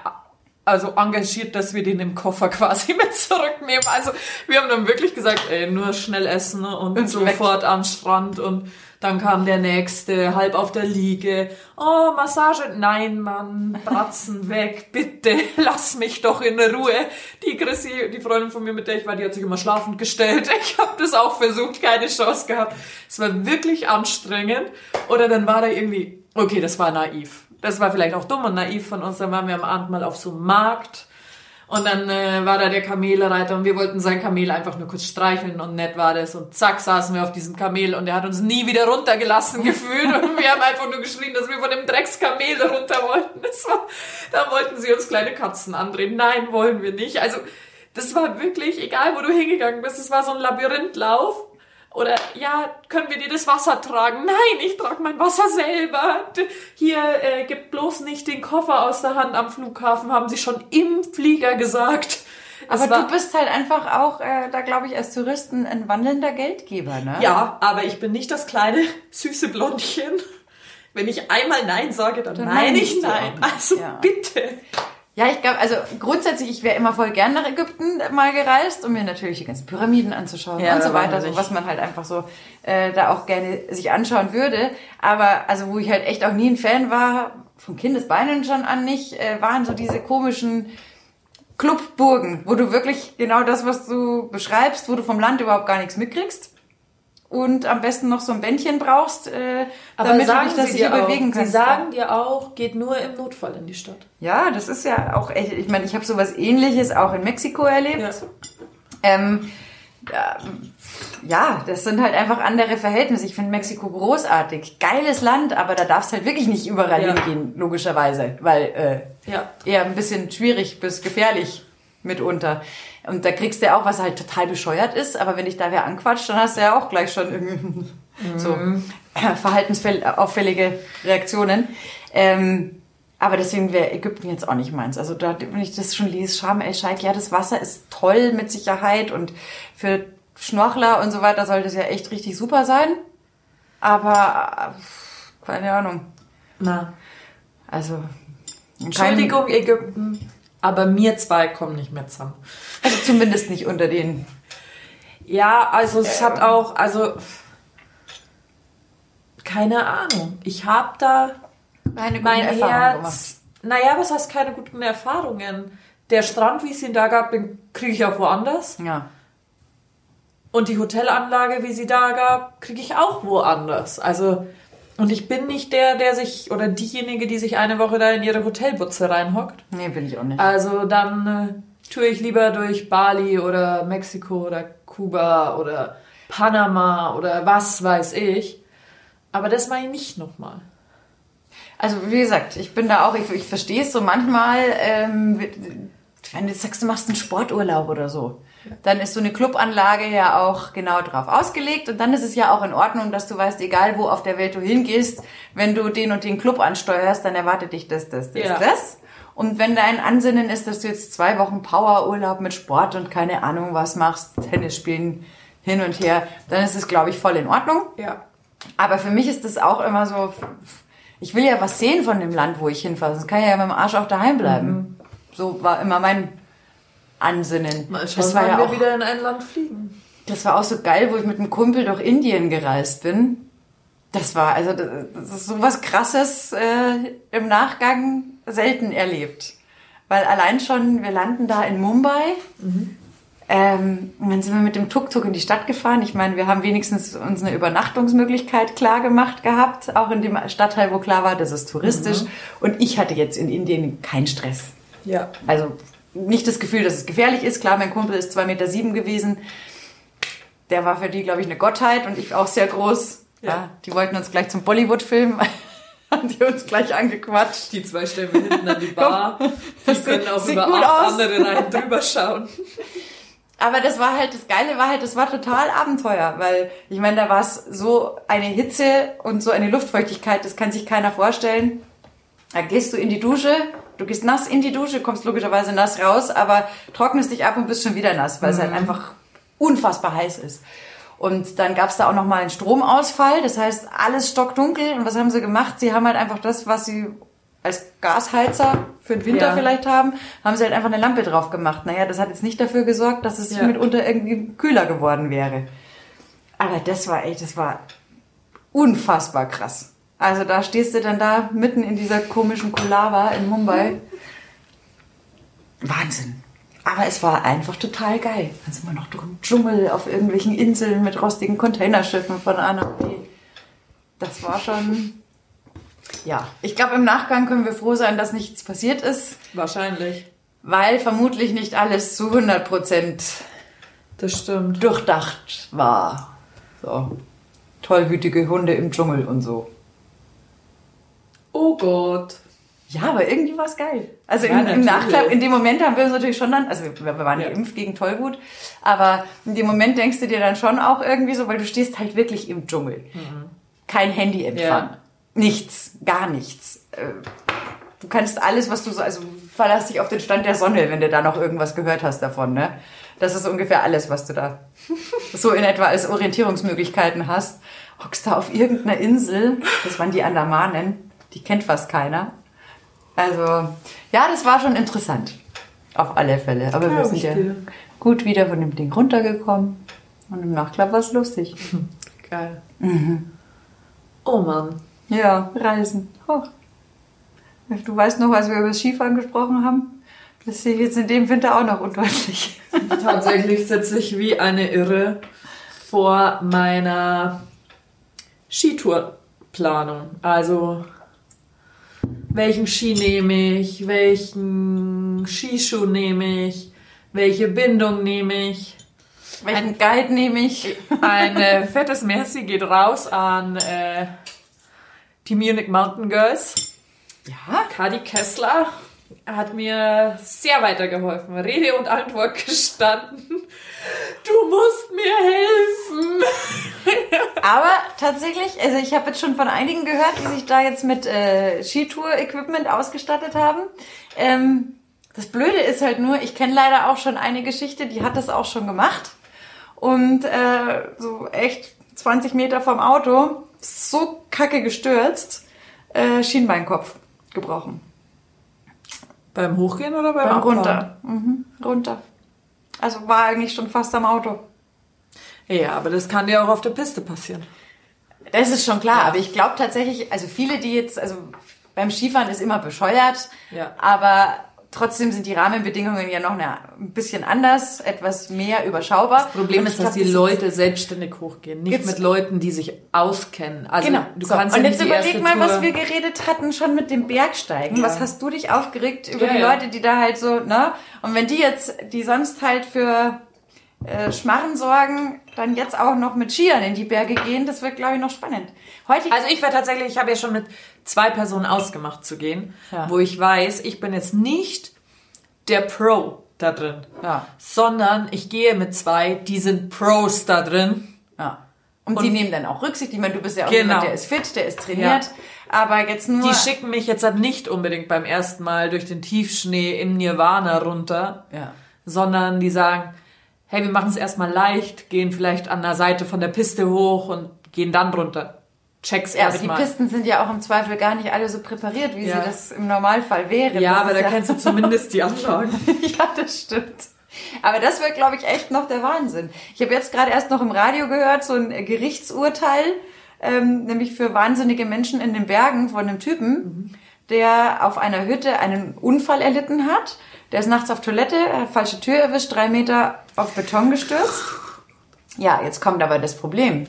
also engagiert, dass wir den im Koffer quasi mit zurücknehmen. Also wir haben dann wirklich gesagt, ey, nur schnell essen und, Und sofort am Strand und dann kam der nächste, halb auf der Liege. Oh, Massage. Nein, Mann, Bratzen weg, bitte, lass mich doch in Ruhe. Die Chrissy, die Freundin von mir, mit der ich war, die hat sich immer schlafend gestellt. Ich habe das auch versucht, keine Chance gehabt. Es war wirklich anstrengend. Oder dann war da irgendwie, okay, das war naiv. Das war vielleicht auch dumm und naiv von uns. Dann waren wir am Abend mal auf so einem Markt. Und dann äh, war da der Kamelreiter und wir wollten sein Kamel einfach nur kurz streicheln und nett war das. Und zack, saßen wir auf diesem Kamel und er hat uns nie wieder runtergelassen gefühlt. Und wir haben einfach nur geschrien, dass wir von dem Dreckskamel runter wollten. Das war, da wollten sie uns kleine Katzen andrehen. Nein, wollen wir nicht. Also das war wirklich, egal wo du hingegangen bist, es war so ein Labyrinthlauf. Oder ja, können wir dir das Wasser tragen? Nein, ich trage mein Wasser selber. Hier, äh, gib bloß nicht den Koffer aus der Hand am Flughafen, haben sie schon im Flieger gesagt. Es Aber du bist halt einfach auch, äh, da glaube ich, als Touristen ein wandelnder Geldgeber, ne? Ja, aber ich bin nicht das kleine, süße Blondchen. Wenn ich einmal Nein sage, dann, Dann meine ich Nein. Also ja. bitte. Ja, ich glaube, also grundsätzlich, ich wäre immer voll gern nach Ägypten mal gereist, um mir natürlich die ganzen Pyramiden anzuschauen Ja, und so weiter, so was man halt einfach so äh, da auch gerne sich anschauen würde. Aber also wo ich halt echt auch nie ein Fan war, von Kindesbeinen schon an nicht, äh, waren so diese komischen Clubburgen, wo du wirklich genau das, was du beschreibst, wo du vom Land überhaupt gar nichts mitkriegst. Und am besten noch so ein Bändchen brauchst, äh, damit du dich das hier bewegen kannst. Sie sagen dir auch, geht nur im Notfall in die Stadt. Ja, das ist ja auch echt. Ich meine, ich habe sowas ähnliches auch in Mexiko erlebt. Ähm, ja, ja, das sind halt einfach andere Verhältnisse. Ich finde Mexiko großartig. Geiles Land, aber da darfst halt wirklich nicht überall Ja. hingehen, logischerweise. Weil Ja. äh, eher ein bisschen schwierig bis gefährlich mitunter. Und da kriegst du ja auch, was halt total bescheuert ist, aber wenn dich da wer anquatscht, dann hast du ja auch gleich schon irgendwie so äh, verhaltensauffällige Reaktionen. Ähm, aber deswegen wäre Ägypten jetzt auch nicht meins. Also da, wenn ich das schon lese, Sharm el Sheikh, ja, das Wasser ist toll mit Sicherheit und für Schnorchler und so weiter soll das ja echt richtig super sein. Aber äh, keine Ahnung. Na. Also Entschuldigung, Ägypten, aber mir zwei kommen nicht mehr zusammen. Also zumindest nicht unter den. Ja, also es hat auch, also keine Ahnung. Ich habe da guten mein Erfahrungen gemacht. Herz. Naja, was heißt keine guten Erfahrungen? Der Strand, wie es ihn da gab, den kriege ich auch woanders. Ja. Und die Hotelanlage, wie sie da gab, kriege ich auch woanders. Also, und ich bin nicht der, der sich, oder diejenige, die sich eine Woche da in ihre Hotelbutze reinhockt. Nee, bin ich auch nicht. Also dann äh, tue ich lieber durch Bali oder Mexiko oder Kuba oder Panama oder was weiß ich. Aber das mache ich nicht nochmal. Also wie gesagt, ich bin da auch, ich, ich verstehe es so manchmal, ähm, wenn du sagst, du machst einen Sporturlaub oder so, dann ist so eine Clubanlage ja auch genau drauf ausgelegt und dann ist es ja auch in Ordnung, dass du weißt, egal wo auf der Welt du hingehst, wenn du den und den Club ansteuerst, dann erwartet dich das, das, das, Ja. das. Und wenn dein Ansinnen ist, dass du jetzt zwei Wochen Powerurlaub mit Sport und keine Ahnung was machst, Tennis spielen hin und her, dann ist es, glaube ich, voll in Ordnung. Ja. Aber für mich ist das auch immer so, ich will ja was sehen von dem Land, wo ich hinfahre. Sonst kann ich ja mit dem Arsch auch daheim bleiben. So war immer mein Ansinnen. Mal schauen, das war wann ja wir auch, wieder in ein Land fliegen. das war auch so geil, wo ich mit einem Kumpel durch Indien gereist bin. Das war, also, das ist so was krasses äh, im Nachgang selten erlebt. Weil allein schon, wir landen da in Mumbai. Ähm, und dann sind wir mit dem Tuk-Tuk in die Stadt gefahren. Ich meine, wir haben wenigstens uns eine Übernachtungsmöglichkeit klar gemacht gehabt, auch in dem Stadtteil, wo klar war, das ist touristisch. Und ich hatte jetzt in Indien keinen Stress. Ja. Also nicht das Gefühl, dass es gefährlich ist. Klar, mein Kumpel ist 2,7 Meter sieben gewesen. Der war für die, glaube ich, eine Gottheit und ich auch sehr groß. Ja. Ja. die wollten uns gleich zum Bollywood-Film. Haben die uns gleich angequatscht. Die zwei stellen wir hinten an die Bar. Die Das können auch über acht aus. andere Reihen drüber schauen. Aber das war halt, das Geile war halt, das war total Abenteuer, weil ich meine, da war es so eine Hitze und so eine Luftfeuchtigkeit, das kann sich keiner vorstellen. Da gehst du in die Dusche, du gehst nass in die Dusche, kommst logischerweise nass raus, aber trocknest dich ab und bist schon wieder nass, weil es halt einfach unfassbar heiß ist. Und dann gab es da auch nochmal einen Stromausfall, das heißt alles stockdunkel. Und was haben sie gemacht? Sie haben halt einfach das, was sie als Gasheizer für den Winter Ja. vielleicht haben, haben sie halt einfach eine Lampe drauf gemacht. Naja, das hat jetzt nicht dafür gesorgt, dass es Ja. mitunter irgendwie kühler geworden wäre. Aber das war echt, das war unfassbar krass. Also da stehst du dann da mitten in dieser komischen Kulava in Mumbai. Wahnsinn. Aber es war einfach total geil. Dann sind wir noch durch den Dschungel auf irgendwelchen Inseln mit rostigen Containerschiffen von A nach B. Das war schon. Ja, ich glaube, im Nachgang können wir froh sein, dass nichts passiert ist, Wahrscheinlich. weil vermutlich nicht alles zu 100 Prozent Das stimmt. durchdacht war. So. Tollwütige Hunde im Dschungel und so. Oh Gott. Ja, aber irgendwie war es geil. Also Ja, im, im. Nachklapp, in dem Moment haben wir uns natürlich schon dann, also wir, wir waren Ja. geimpft gegen Tollwut, aber in dem Moment denkst du dir dann schon auch irgendwie so, weil du stehst halt wirklich im Dschungel. Kein Handyempfang. Ja. Nichts, gar nichts. Äh, Du kannst alles, was du so, also verlass dich auf den Stand der Sonne, wenn du da noch irgendwas gehört hast davon, ne? Das ist ungefähr alles, was du da so in etwa als Orientierungsmöglichkeiten hast. Hockst da auf irgendeiner Insel, das waren die Andamanen, die kennt fast keiner. Also, ja, das war schon interessant. Auf alle Fälle. Aber wir sind ja dir. gut wieder von dem Ding runtergekommen. Und im Nachklapp war es lustig. Geil. Mhm. Oh Mann. Ja, Reisen. Oh. Du weißt noch, als wir über das Skifahren gesprochen haben, das sehe ich jetzt in dem Winter auch noch undeutlich. Tatsächlich sitze ich wie eine Irre vor meiner Skitourplanung. Also, welchen Ski nehme ich? Welchen Skischuh nehme ich? Welche Bindung nehme ich? Welchen Guide nehme ich? Ein äh, fettes Merci geht raus an äh, die Munich Mountain Girls. Ja, Kadi Kessler hat mir sehr weitergeholfen. Rede und Antwort gestanden. Du musst mir helfen. Tatsächlich, also ich habe jetzt schon von einigen gehört, die sich da jetzt mit äh, Skitour-Equipment ausgestattet haben. Ähm, das Blöde ist halt nur, ich kenne leider auch schon eine Geschichte, die hat das auch schon gemacht. Und äh, so echt 20 Meter vom Auto, so kacke gestürzt, äh, Schienbeinkopf gebrochen. Beim Hochgehen oder beim, Beim Abfahren? runter. Mhm, runter. Also war eigentlich schon fast am Auto. Ja, aber das kann dir auch auf der Piste passieren. Das ist schon klar, Ja. aber ich glaube tatsächlich, also viele, die jetzt, also beim Skifahren ist immer bescheuert, Ja. aber trotzdem sind die Rahmenbedingungen ja noch eine, ein bisschen anders, etwas mehr überschaubar. Das Problem ist, dass glaub, die Leute selbstständig hochgehen, nicht mit Leuten, die sich auskennen. Also Genau. du so. kannst Und jetzt überleg mal, Tour, was wir geredet hatten schon mit dem Bergsteigen. Ja. Was hast du dich aufgeregt über Ja, die. Leute, die da halt so, ne? Und wenn die jetzt, die sonst halt für äh, Schmarren sorgen, dann jetzt auch noch mit Skiern in die Berge gehen, das wird, glaube ich, noch spannend. Heute Also ich wäre tatsächlich, ich habe ja schon mit zwei Personen ausgemacht zu gehen, Ja. wo ich weiß, ich bin jetzt nicht der Pro da drin, Ja. sondern ich gehe mit zwei, die sind Pros da drin. Ja. Und, die nehmen dann auch Rücksicht. Ich meine, du bist ja auch Genau. jemand, der ist fit, der ist trainiert. Aber jetzt nur. Die schicken mich jetzt halt nicht unbedingt beim ersten Mal durch den Tiefschnee im Nirvana runter, Ja. sondern die sagen, hey, wir machen es erstmal leicht, gehen vielleicht an der Seite von der Piste hoch und gehen dann runter. Check's Ja, aber die erstmal. Pisten sind ja auch im Zweifel gar nicht alle so präpariert, wie Ja. sie das im Normalfall wären. Ja, Das aber da kennst du zumindest die Anlagen. ja, das stimmt. Aber das wird, glaube ich, echt noch der Wahnsinn. Ich habe jetzt gerade erst noch im Radio gehört, so ein Gerichtsurteil, ähm, nämlich für wahnsinnige Menschen in den Bergen von einem Typen, der auf einer Hütte einen Unfall erlitten hat. Der ist nachts auf Toilette, hat falsche Tür erwischt, drei Meter auf Beton gestürzt. Ja, jetzt kommt aber das Problem.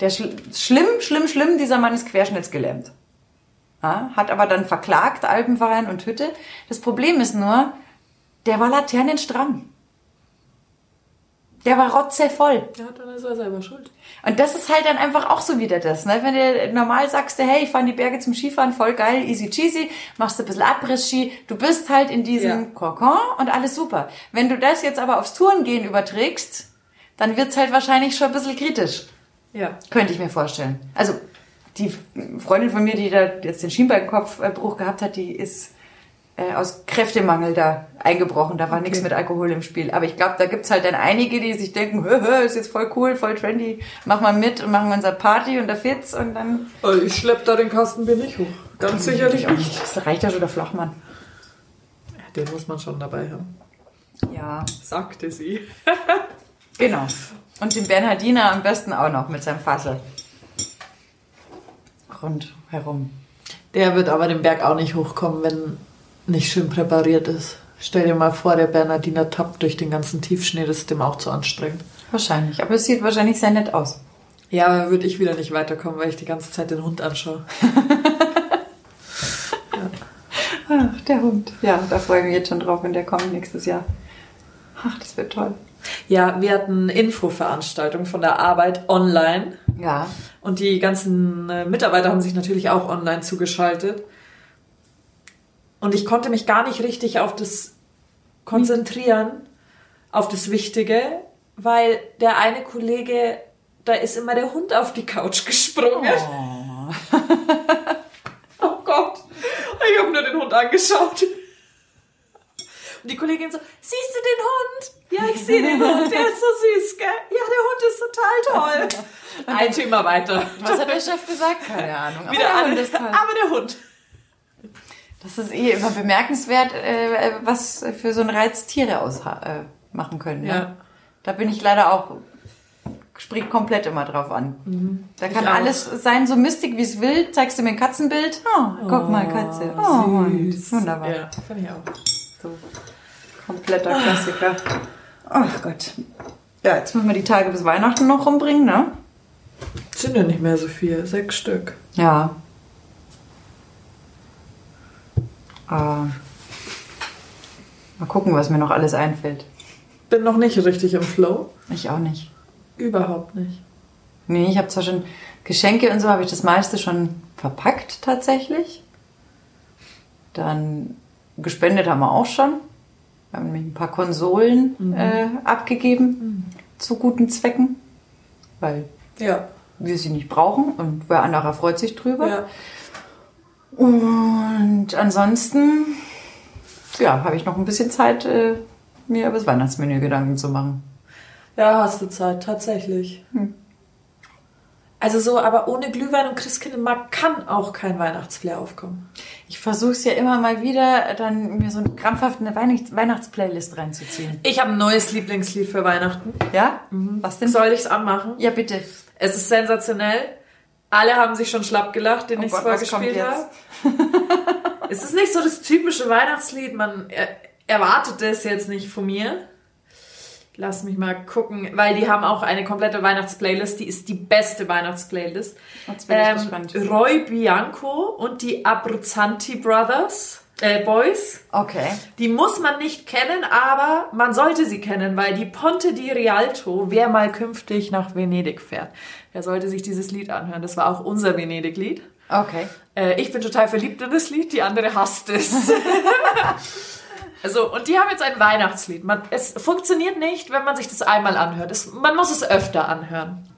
Der schl schlimm, schlimm, schlimm, dieser Mann ist querschnittsgelähmt. Ja, hat aber dann verklagt, Alpenverein und Hütte. Das Problem ist nur, der war laternenstramm. Der war rotzevoll. Ja, dann ist er selber schuld. Und das ist halt dann einfach auch so wieder das, ne? Wenn du normal sagst, hey, ich fahre in die Berge zum Skifahren, voll geil, easy cheesy, machst du ein bisschen Abriss-Ski, du bist halt in diesem Ja. Kokon und alles super. Wenn du das jetzt aber aufs Tourengehen überträgst, dann wird's halt wahrscheinlich schon ein bisschen kritisch. Ja. Könnte ich mir vorstellen. Also, die Freundin von mir, die da jetzt den Schienbeinkopfbruch gehabt hat, die ist äh, aus Kräftemangel da eingebrochen. Da war nichts mit Alkohol im Spiel. Aber ich glaube, da gibt's halt dann einige, die sich denken, hö, hö, ist jetzt voll cool, voll trendy, mach mal mit und machen wir unser Party und der Fitz und dann... Also ich schlepp da den Kastenbier nicht hoch. Ganz sicherlich auch nicht. Das reicht ja schon der Flachmann. Den muss man schon dabei haben. Ja, Sagte sie. genau. Und den Bernhardiner am besten auch noch mit seinem Fassel. Rundherum. Der wird aber den Berg auch nicht hochkommen, wenn nicht schön präpariert ist. Stell dir mal vor, der Bernardiner tappt durch den ganzen Tiefschnee, das ist dem auch zu anstrengend. Wahrscheinlich. Aber es sieht wahrscheinlich sehr nett aus. Ja, aber würde ich wieder nicht weiterkommen, weil ich die ganze Zeit den Hund anschaue. Ach, der Hund. Ja, da freue ich mich jetzt schon drauf, wenn der kommt nächstes Jahr. Ach, das wird toll. Ja, wir hatten Infoveranstaltung von der Arbeit online Ja. und die ganzen äh, Mitarbeiter haben sich natürlich auch online zugeschaltet. Und ich konnte mich gar nicht richtig auf das konzentrieren, auf das Wichtige, weil der eine Kollege, da ist immer der Hund auf die Couch gesprungen. Oh, Gott, ich habe nur den Hund angeschaut. Und die Kollegin so, siehst du den Hund? Ja, ich sehe den Hund, der ist so süß, gell? Ja, der Hund ist total toll. Ein Thema weiter. Was hat der Chef gesagt? Keine Ahnung. Aber Wieder der Hund ist toll. aber der Hund. Das ist eh immer bemerkenswert, äh, was für so einen Reiz Tiere ausmachen äh, machen können. Ne? Ja. Da bin ich leider auch, springt komplett immer drauf an. Da kann alles sein, so mystig wie es will. Zeigst du mir ein Katzenbild? Oh, guck mal, Katze. Oh, Hund. Wunderbar. Ja, finde ich auch. So. Kompletter Klassiker. Ach Gott. Ja, jetzt müssen wir die Tage bis Weihnachten noch rumbringen, ne? Sind ja nicht mehr so viel, sechs Stück. Ja. Ah. Mal gucken, was mir noch alles einfällt. Bin noch nicht richtig im Flow. Ich auch nicht. Überhaupt nicht. Nee, ich habe zwar schon Geschenke und so, habe ich das meiste schon verpackt tatsächlich. Dann gespendet haben wir auch schon. Wir haben nämlich ein paar Konsolen äh, abgegeben zu guten Zwecken, weil Ja. wir sie nicht brauchen und wer anderer freut sich drüber. ja. Und ansonsten, ja, habe ich noch ein bisschen Zeit, äh, mir über das Weihnachtsmenü Gedanken zu machen. Ja, hast du Zeit, tatsächlich. Also so, aber ohne Glühwein und Christkindlmarkt kann auch kein Weihnachtsflair aufkommen. Ich versuche es ja immer mal wieder, dann mir so eine krampfhaft eine Weihnachts Weihnachtsplaylist reinzuziehen. Ich habe ein neues Lieblingslied für Weihnachten. Ja? Was denn? Soll ich's anmachen? Ja, bitte. Es ist sensationell. Alle haben sich schon schlapp gelacht, den Oh ich Gott, vorgespielt habe. es ist nicht so das typische Weihnachtslied. Man er, erwartet das jetzt nicht von mir. Lass mich mal gucken, weil die haben auch eine komplette Weihnachtsplaylist. Die ist die beste Weihnachtsplaylist. Gespannt. Roy Bianco und die Abruzzanti Brothers. Äh, Boys. Okay. Die muss man nicht kennen, aber man sollte sie kennen, weil die Ponte di Rialto, wer mal künftig nach Venedig fährt, der sollte sich dieses Lied anhören. Das war auch unser Venedig-Lied. Okay. Äh, ich bin total verliebt in das Lied, die andere hasst es. also, und die haben jetzt ein Weihnachtslied. Man, es funktioniert nicht, wenn man sich das einmal anhört. Es, man muss es öfter anhören.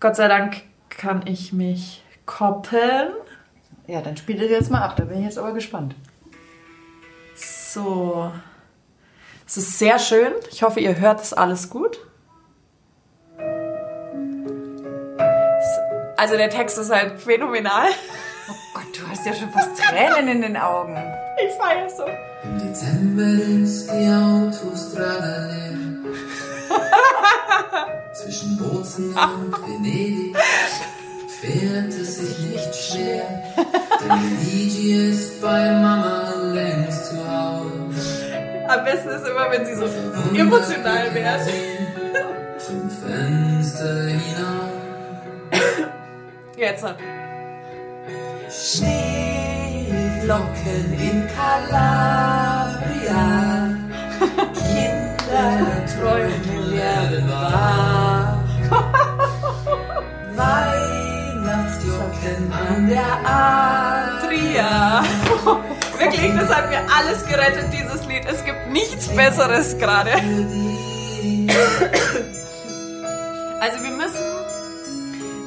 Gott sei Dank kann ich mich koppeln. Ja, dann spielt es jetzt mal ab. Da bin ich jetzt aber gespannt. So. Es ist sehr schön. Ich hoffe, ihr hört es alles gut. Also der Text ist halt phänomenal. Oh Gott, du hast ja schon fast Tränen in den Augen. Ich feiere so. Im Dezember ist die Autostrada leer. Zwischen Bozen und Venedig fährt es sich nicht schwer. Denn Luigi ist bei Mama längst. Am besten ist immer, wenn sie so emotional werden. Zum Fenster hinaus. Jetzt. Schneeflocken in Calabria. Kinderträume werden wahr. Weihnachtsglocken an der Adria. Wirklich, das hat mir alles gerettet, dieses Lied. Es gibt nichts Besseres gerade. Also wir müssen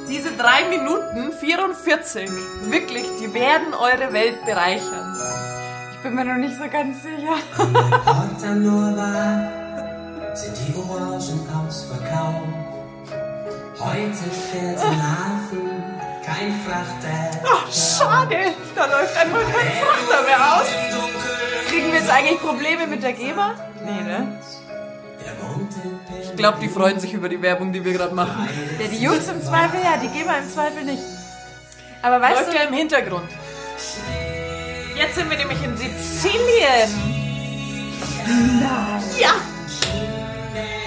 diese drei Minuten 44, wirklich, die werden eure Welt bereichern. Ich bin mir noch nicht so ganz sicher. Sind die Orangen ausverkauft. Heute fährt im Hafen kein Frachter. Ach, schade, da läuft einfach kein Frachter mehr aus. Kriegen wir jetzt eigentlich Probleme mit der GEMA? Nee, ne? Ich glaube, die freuen sich über die Werbung, die wir gerade machen. Ja, die Jungs im Zweifel ja, die GEMA im Zweifel nicht. Aber weißt Läuft du, ja im Hintergrund. Jetzt sind wir nämlich in Sizilien. Ja!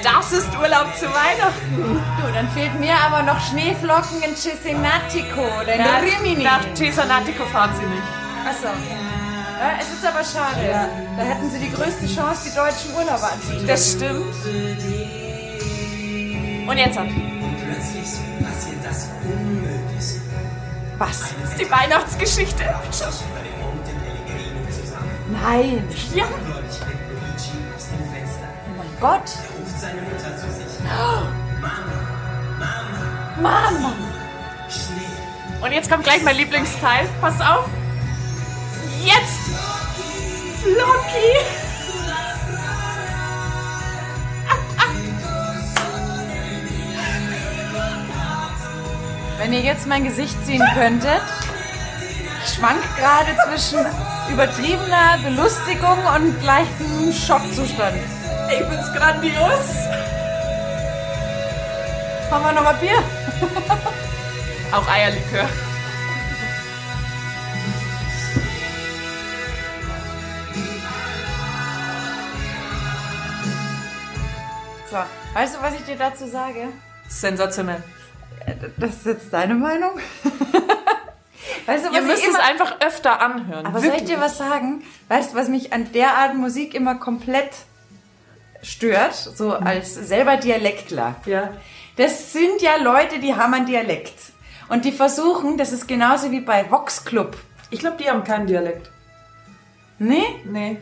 Das ist Urlaub zu Weihnachten. du, dann fehlt mir aber noch Schneeflocken in Cesenatico oder in Nach, Rimini. nach Cesanatico fahren sie nicht. Achso. Ja, es ist aber schade. Da hätten sie die größte Chance, die deutschen Urlauber anzuziehen. Das stimmt. Und jetzt hat Plötzlich passiert das Unmögliche. Was? das ist die Weihnachtsgeschichte. Nein. Ja. Gott. Er ruft seine Mutter zu sich. Mama. Schnee. Und jetzt kommt gleich mein Lieblingsteil. Passt auf. Jetzt! Flocky! Wenn ihr jetzt mein Gesicht sehen könntet, ich schwank gerade zwischen übertriebener Belustigung und leichtem Schockzustand. Ich find's grandios. Haben wir noch ein Bier? Auch Eierlikör. So, weißt du, was ich dir dazu sage? Sensationell. Das ist jetzt deine Meinung? weißt du, was Ihr müsst es immer... einfach öfter anhören. Aber soll ich Wirklich. dir was sagen? Weißt du, was mich an der Art Musik immer komplett stört? So als selber Dialektler. Ja. Das sind ja Leute, die haben einen Dialekt. Und die versuchen, das ist genauso wie bei Vox Club. Ich glaube, die haben keinen Dialekt. Nee? Nee.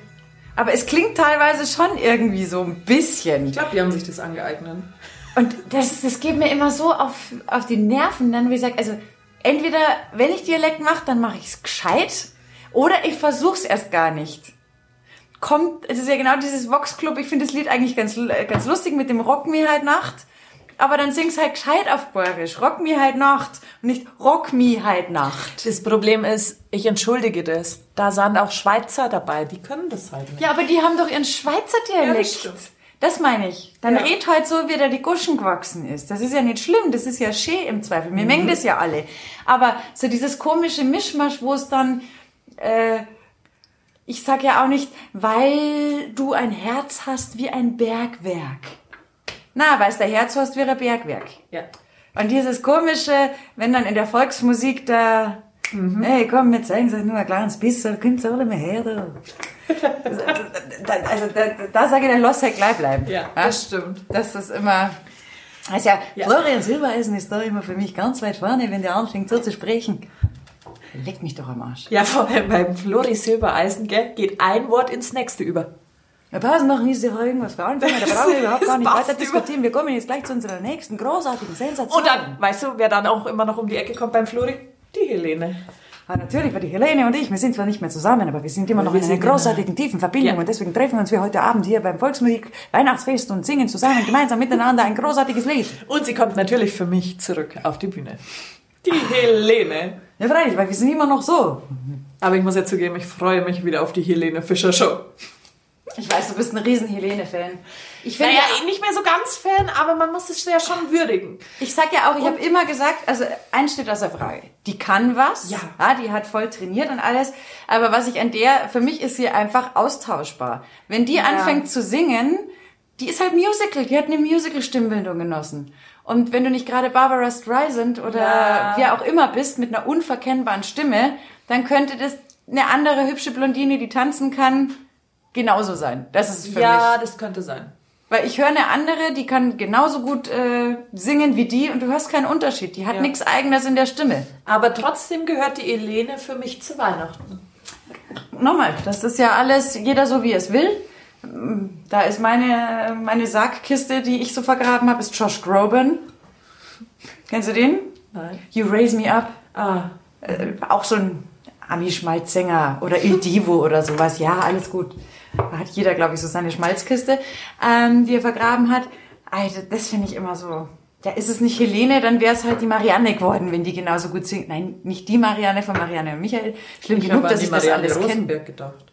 Aber es klingt teilweise schon irgendwie so ein bisschen. Ich glaube, die haben sich das angeeignet. Und das, das geht mir immer so auf, auf die Nerven, dann, wie sage, also entweder, wenn ich Dialekt mache, dann mache ich es gescheit oder ich versuche es erst gar nicht. Kommt, es ist ja genau dieses Vox Club, ich finde das Lied eigentlich ganz, äh, ganz lustig mit dem Rock mir halt Nacht, aber dann sing's halt gescheit auf Bäuerisch. Rock mir halt Nacht und nicht Rock me halt Nacht. Das Problem ist, ich entschuldige das. Da sind auch Schweizer dabei, die können das halt nicht. Ja, aber die haben doch ihren Schweizer Ja, Dialekt. das stimmt. Das meine ich. Dann Ja. red halt so, wie da die Guschen gewachsen ist. Das ist ja nicht schlimm, das ist ja schön im Zweifel. Wir Mhm. mengen das ja alle. Aber so dieses komische Mischmasch, wo es dann, äh, ich sag ja auch nicht, weil du ein Herz hast wie ein Bergwerk. Na, weil du ein Herz hast wie ein Bergwerk. Ja. Und dieses komische, wenn dann in der Volksmusik da Hey, komm, wir zeigen euch nur ein kleines bisschen, kommt alle mal her. Da. Da- also da, da sage ich, dann lass halt gleich bleiben. Ja, das stimmt. Das ist immer... Also ja, Ja. Florian Silbereisen ist da immer für mich ganz weit vorne, wenn der anfängt so zu sprechen. Leck mich doch am Arsch. Ja, vor allem beim Flori Silbereisen, gell, geht ein Wort ins nächste über. Wir Pausen machen ist ja irgendwas für Anfänger, da brauchen wir überhaupt gar nicht weiter diskutieren. Wir kommen jetzt gleich zu unserer nächsten großartigen Sensation. Und dann, weißt du, wer dann auch immer noch um die Ecke kommt beim Flori? Die Helene. Ah, natürlich, weil die Helene und ich, wir sind zwar nicht mehr zusammen, aber wir sind immer noch wir in einer sind in einer- großartigen, tiefen Verbindung Ja. und deswegen treffen wir uns wir heute Abend hier beim Volksmusik Weihnachtsfest und singen zusammen, gemeinsam miteinander ein großartiges Lied. Und sie kommt natürlich für mich zurück auf die Bühne. Die Helene. Ja, freilich, weil wir sind immer noch so. Aber ich muss ja zugeben, ich freue mich wieder auf die Helene Fischer Show. Ich weiß, du bist ein riesen Helene-Fan. Ich finde Naja, ja, eh nicht mehr so ganz Fan, aber man muss es ja schon würdigen. ich sag ja auch, ich habe immer gesagt, also eins steht außer Frage. Die kann was, Ja. die hat voll trainiert und alles. Aber was ich an der, für mich ist sie einfach austauschbar. Wenn die anfängt zu singen, die ist halt Musical, die hat eine Musical-Stimmbildung genossen. Und wenn du nicht gerade Barbara Streisand oder Ja. wer auch immer bist mit einer unverkennbaren Stimme, dann könnte das eine andere hübsche Blondine, die tanzen kann, genauso sein. Das ist für mich. ja, das könnte sein. Weil ich höre eine andere, die kann genauso gut äh, singen wie die und du hörst keinen Unterschied. Die hat Ja. nichts Eigenes in der Stimme. Aber trotzdem gehört die Helene für mich zu Weihnachten. Nochmal, das ist ja alles, jeder so wie es will. Da ist meine, meine Sargkiste, die ich so vergraben habe, ist Josh Groban. Kennst du den? Nein. You Raise Me Up. Ah, Äh, auch so ein Ami-Schmalzsänger oder Il Divo oder sowas. Ja, alles gut. Da hat jeder, glaube ich, so seine Schmalzkiste, ähm, die er vergraben hat. Alter, das finde ich immer so. Ja, ist es nicht Helene, dann wäre es halt die Marianne geworden, wenn die genauso gut singt. Nein, nicht die Marianne von Marianne und Michael. Schlimm ich genug, dass ich das alles kenne. Rosenberg gedacht.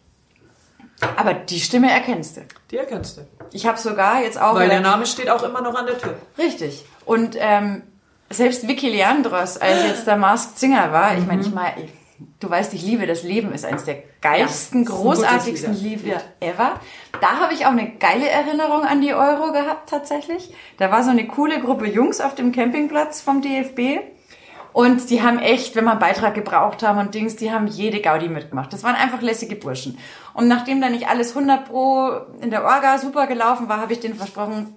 Aber die Stimme erkennst du. Die erkennst du. Ich habe sogar jetzt auch... Weil der Name steht auch immer noch an der Tür. Richtig. Und ähm, selbst Vicky Leandros, als jetzt der Masked Singer war, ich meine, Mhm. ich meine, du weißt, ich liebe das Leben, ist eines der geilsten, Ja, großartigsten Lieder ever. Da habe ich auch eine geile Erinnerung an die Euro gehabt, tatsächlich. Da war so eine coole Gruppe Jungs auf dem Campingplatz vom DFB. Und die haben echt, wenn wir einen Beitrag gebraucht haben und Dings, die haben jede Gaudi mitgemacht. Das waren einfach lässige Burschen. Und nachdem da nicht alles 100 pro in der Orga super gelaufen war, habe ich denen versprochen,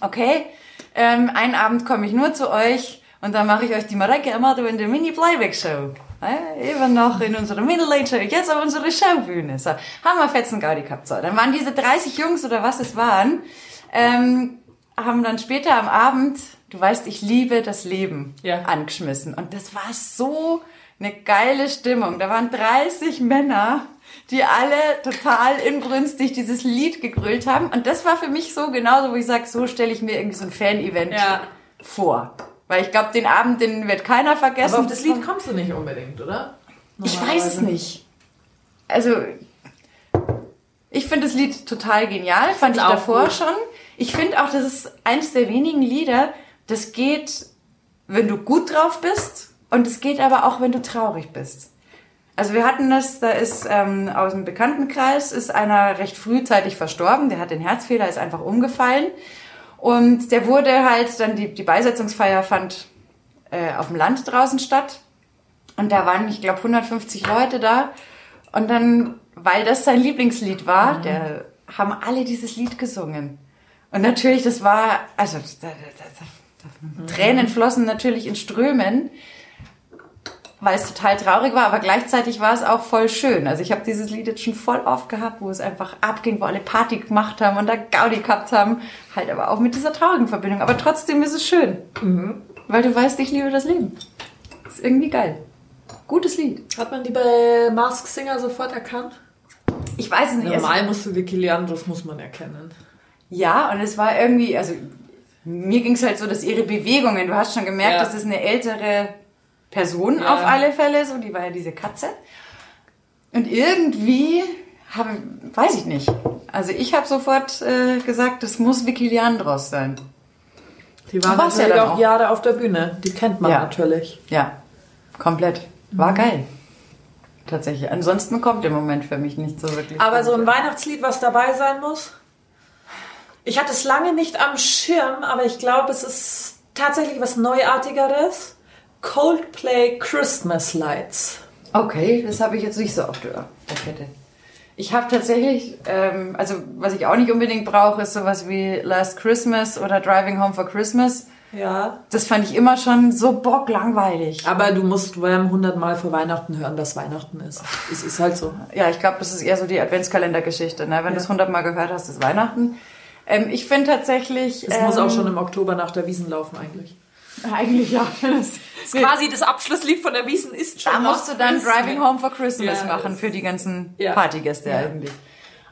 okay, ähm, einen Abend komme ich nur zu euch und dann mache ich euch die Mareke Amado in der Mini-Playback-Show. Eben noch in unserer Middle-Age-Show, jetzt auf unserer Showbühne. So, haben wir fetzen Gaudi gehabt. So, dann waren diese 30 Jungs oder was es waren, ähm, haben dann später am Abend, du weißt, ich liebe das Leben, Ja. angeschmissen. Und das war so eine geile Stimmung. Da waren 30 Männer, die alle total inbrünstig dieses Lied gegrölt haben. Und das war für mich so genauso, wo ich sage, so stelle ich mir irgendwie so ein Fan-Event Ja. vor. Weil ich glaube, den Abend, den wird keiner vergessen. Aber auf das Lied kommst du nicht unbedingt, oder? Ich weiß es nicht. Also, ich finde das Lied total genial, fand ich davor gut. schon. Ich finde auch, das ist eines der wenigen Lieder, das geht, wenn du gut drauf bist und es geht aber auch, wenn du traurig bist. Also wir hatten das, da ist ähm, aus dem Bekanntenkreis ist einer recht frühzeitig verstorben, der hat den Herzfehler, ist einfach umgefallen und der wurde halt dann die, die Beisetzungsfeier fand äh, auf dem Land draußen statt und da waren, ich glaube, 150 Leute da. Und dann, weil das sein Lieblingslied war, der, haben alle dieses Lied gesungen. Und natürlich, das war, also da, da, da, Tränen flossen natürlich in Strömen, weil es total traurig war, aber gleichzeitig war es auch voll schön. Also ich habe dieses Lied jetzt schon voll oft gehabt, wo es einfach abging, wo alle Party gemacht haben und da Gaudi gehabt haben. Halt aber auch mit dieser traurigen Verbindung. Aber trotzdem ist es schön. Weil du weißt, ich liebe das Leben. ist irgendwie geil. Gutes Lied. Hat man die bei Mask Singer sofort erkannt? Ich weiß es nicht. Normal musst du Vicky Leandros muss man erkennen. ja, und es war irgendwie, also mir ging es halt so, dass ihre Bewegungen, du hast schon gemerkt, Ja. das ist eine ältere Person Ja. auf alle Fälle, so, die war ja diese Katze. Und irgendwie habe, weiß ich nicht. Also ich habe sofort äh, gesagt, das muss Vicky Leandros sein. Die war War's ja dann auch auch. Jahre auf der Bühne. Die kennt man Ja. natürlich. Ja, komplett. War Mhm. geil. Tatsächlich. Ansonsten kommt im Moment für mich nicht so wirklich. Aber so ein Weihnachtslied, was dabei sein muss? Ich hatte es lange nicht am Schirm, aber ich glaube, es ist tatsächlich was Neuartigeres. Coldplay Christmas Lights. Okay, das habe ich jetzt nicht so auf der Kette. Ich habe tatsächlich, ähm, also was ich auch nicht unbedingt brauche, ist sowas wie Last Christmas oder Driving Home for Christmas. Ja. Das fand ich immer schon so bocklangweilig. Aber du musst Wham 100 Mal vor Weihnachten hören, dass Weihnachten ist. Es ist halt so. Ja, ich glaube, das ist eher so die Adventskalendergeschichte. Ne? Wenn du es hundertmal gehört hast, ist Weihnachten. Ähm, ich finde tatsächlich... Es ähm, muss auch schon im Oktober nach der Wiesen laufen eigentlich. Eigentlich ja. Das, Quasi das Abschlusslied von der Wiesen ist schon da musst du dann Christmas. Driving Home for Christmas Ja, machen für die ganzen Ja. Partygäste Ja. eigentlich.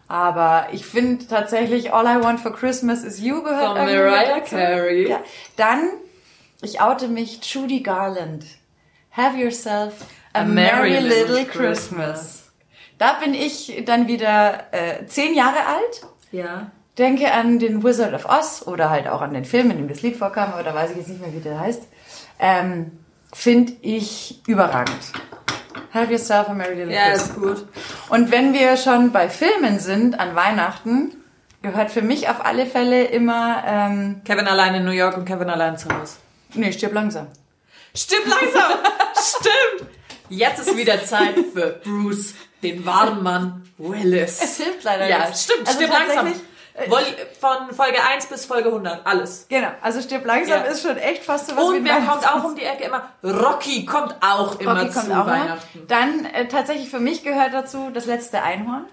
Aber ich finde tatsächlich All I Want for Christmas is You gehört Von Mariah. Carey. Ja. Dann, ich oute mich, Judy Garland. Have yourself a, merry, little Christmas. Da bin ich dann wieder äh, zehn Jahre alt Ja. Denke an den Wizard of Oz oder halt auch an den Film, in dem das Lied vorkam, aber da weiß ich jetzt nicht mehr, wie der heißt. Ähm, Finde ich überragend. Have yourself a merry little Ja, Christmas. ist gut. Und wenn wir schon bei Filmen sind an Weihnachten, gehört für mich auf alle Fälle immer, ähm, Kevin allein in New York und Kevin allein zu Hause. nee, stirb langsam. Stimmt langsam. Stimmt. Jetzt ist wieder Zeit für Bruce, den wahren Mann Willis. Es hilft leider Ja, nicht. stimmt, Also stimmt langsam. Äh, Von Folge 1 bis Folge 100, alles. Genau, also stirb langsam Ja. ist schon echt fast so was wie Und ein wer kommt auch um die Ecke immer? Rocky kommt auch immer Rocky zu kommt auch immer. Weihnachten. Dann äh, tatsächlich für mich gehört dazu das letzte Einhorn.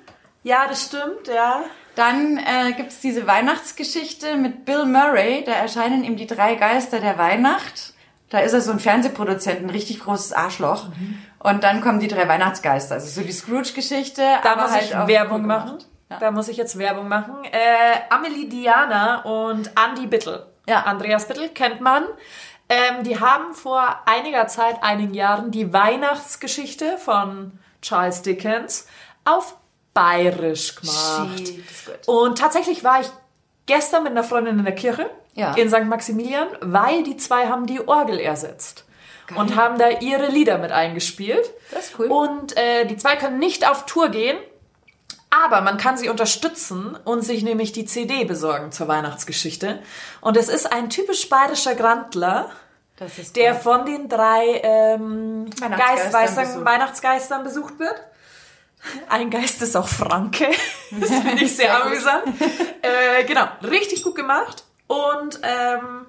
Ja, das stimmt, ja. Dann äh, gibt es diese Weihnachtsgeschichte mit Bill Murray. Da erscheinen ihm die drei Geister der Weihnacht. Da ist er so ein Fernsehproduzent, ein richtig großes Arschloch. Und dann kommen die drei Weihnachtsgeister. Also so die Scrooge-Geschichte. Da aber muss halt ich auch Werbung machen. Ja. Da muss ich jetzt Werbung machen. Äh, Amelie Diana und Andy Bittel. Ja. Andreas Bittel kennt man. Ähm, die haben vor einiger Zeit, einigen Jahren, die Weihnachtsgeschichte von Charles Dickens auf Bayerisch gemacht. Gut. Und tatsächlich war ich gestern mit einer Freundin in der Kirche Ja. in St. Maximilian, weil die zwei haben die Orgel ersetzt. Und haben da ihre Lieder mit eingespielt. Das ist cool. Und äh, die zwei können nicht auf Tour gehen, aber man kann sie unterstützen und sich nämlich die CD besorgen zur Weihnachtsgeschichte. Und es ist ein typisch bayerischer Grandler, Das ist der cool. von den drei ähm, Weihnachtsgeistern Geist, besucht. Weihnachtsgeistern besucht wird. Ein Geist ist auch Franke. Das finde ich sehr, Sehr amüsant. Äh, genau, richtig gut gemacht. Und ähm,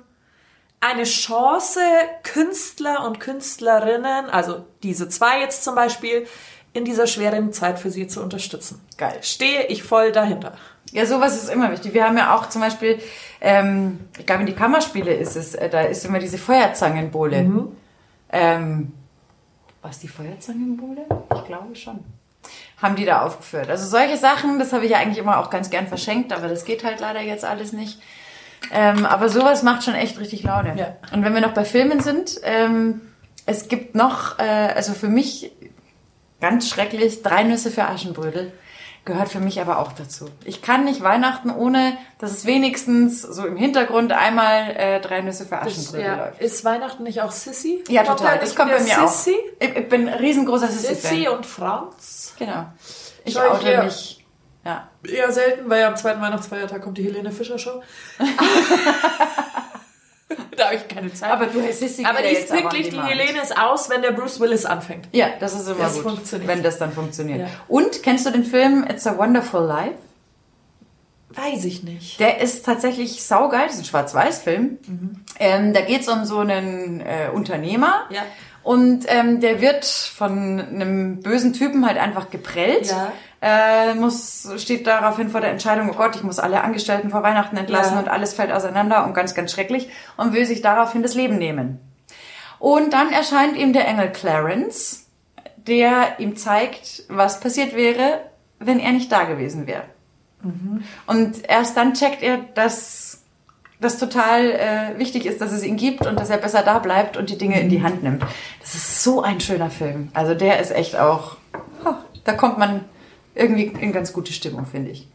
eine Chance, Künstler und Künstlerinnen, also diese zwei jetzt zum Beispiel, in dieser schweren Zeit für sie zu unterstützen. Geil. Stehe ich voll dahinter. Ja, sowas ist immer wichtig. Wir haben ja auch zum Beispiel, ähm, ich glaube in die Kammerspiele ist es, äh, da ist immer diese Feuerzangenbowle. Mhm. Ähm, was die Feuerzangenbowle? Ich glaube schon. Haben die da aufgeführt. Also solche Sachen, das habe ich ja eigentlich immer auch ganz gern verschenkt, aber das geht halt leider jetzt alles nicht. Ähm, aber sowas macht schon echt richtig Laune. Ja. Und wenn wir noch bei Filmen sind, ähm, es gibt noch, äh, also für mich ganz schrecklich, drei Nüsse für Aschenbrödel. Gehört für mich aber auch dazu. Ich kann nicht Weihnachten ohne, dass es wenigstens so im Hintergrund einmal äh, drei Nüsse für Aschenbrödel ja. läuft. Ist Weihnachten nicht auch Sissy? Ja, total. da Das kommt bei mir Sissy? auch. Ich, ich bin ein riesengroßer Sissy Sissy-Fan. und Franz. Genau. Ich Schau ich oute hier. mich. Ja. Eher selten, weil ja am zweiten Weihnachtsfeiertag kommt die Helene Fischer Show. da habe ich keine Zeit. Aber du, Sissy Aber geht die ist aber wirklich, die. Helene ist aus, wenn der Bruce Willis anfängt. Ja, das ist immer Das gut, funktioniert. wenn das dann funktioniert. Ja. Und kennst du den Film It's a Wonderful Life? Weiß ich nicht. Der ist tatsächlich saugeil, das ist ein Schwarz-Weiß-Film. Ähm, da geht es um so einen äh, Unternehmer. Ja. Und ähm, der wird von einem bösen Typen halt einfach geprellt. Ja. Äh, muss, steht daraufhin vor der Entscheidung, oh Gott, ich muss alle Angestellten vor Weihnachten entlassen Ja. und alles fällt auseinander und ganz, ganz schrecklich und will sich daraufhin das Leben nehmen. Und dann erscheint ihm der Engel Clarence, der ihm zeigt, was passiert wäre, wenn er nicht da gewesen wäre. Und erst dann checkt er, dass das total äh, wichtig ist, dass es ihn gibt und dass er besser da bleibt und die Dinge in die Hand nimmt. Das ist so ein schöner Film. Also der ist echt auch, ha, da kommt man irgendwie in ganz gute Stimmung, finde ich.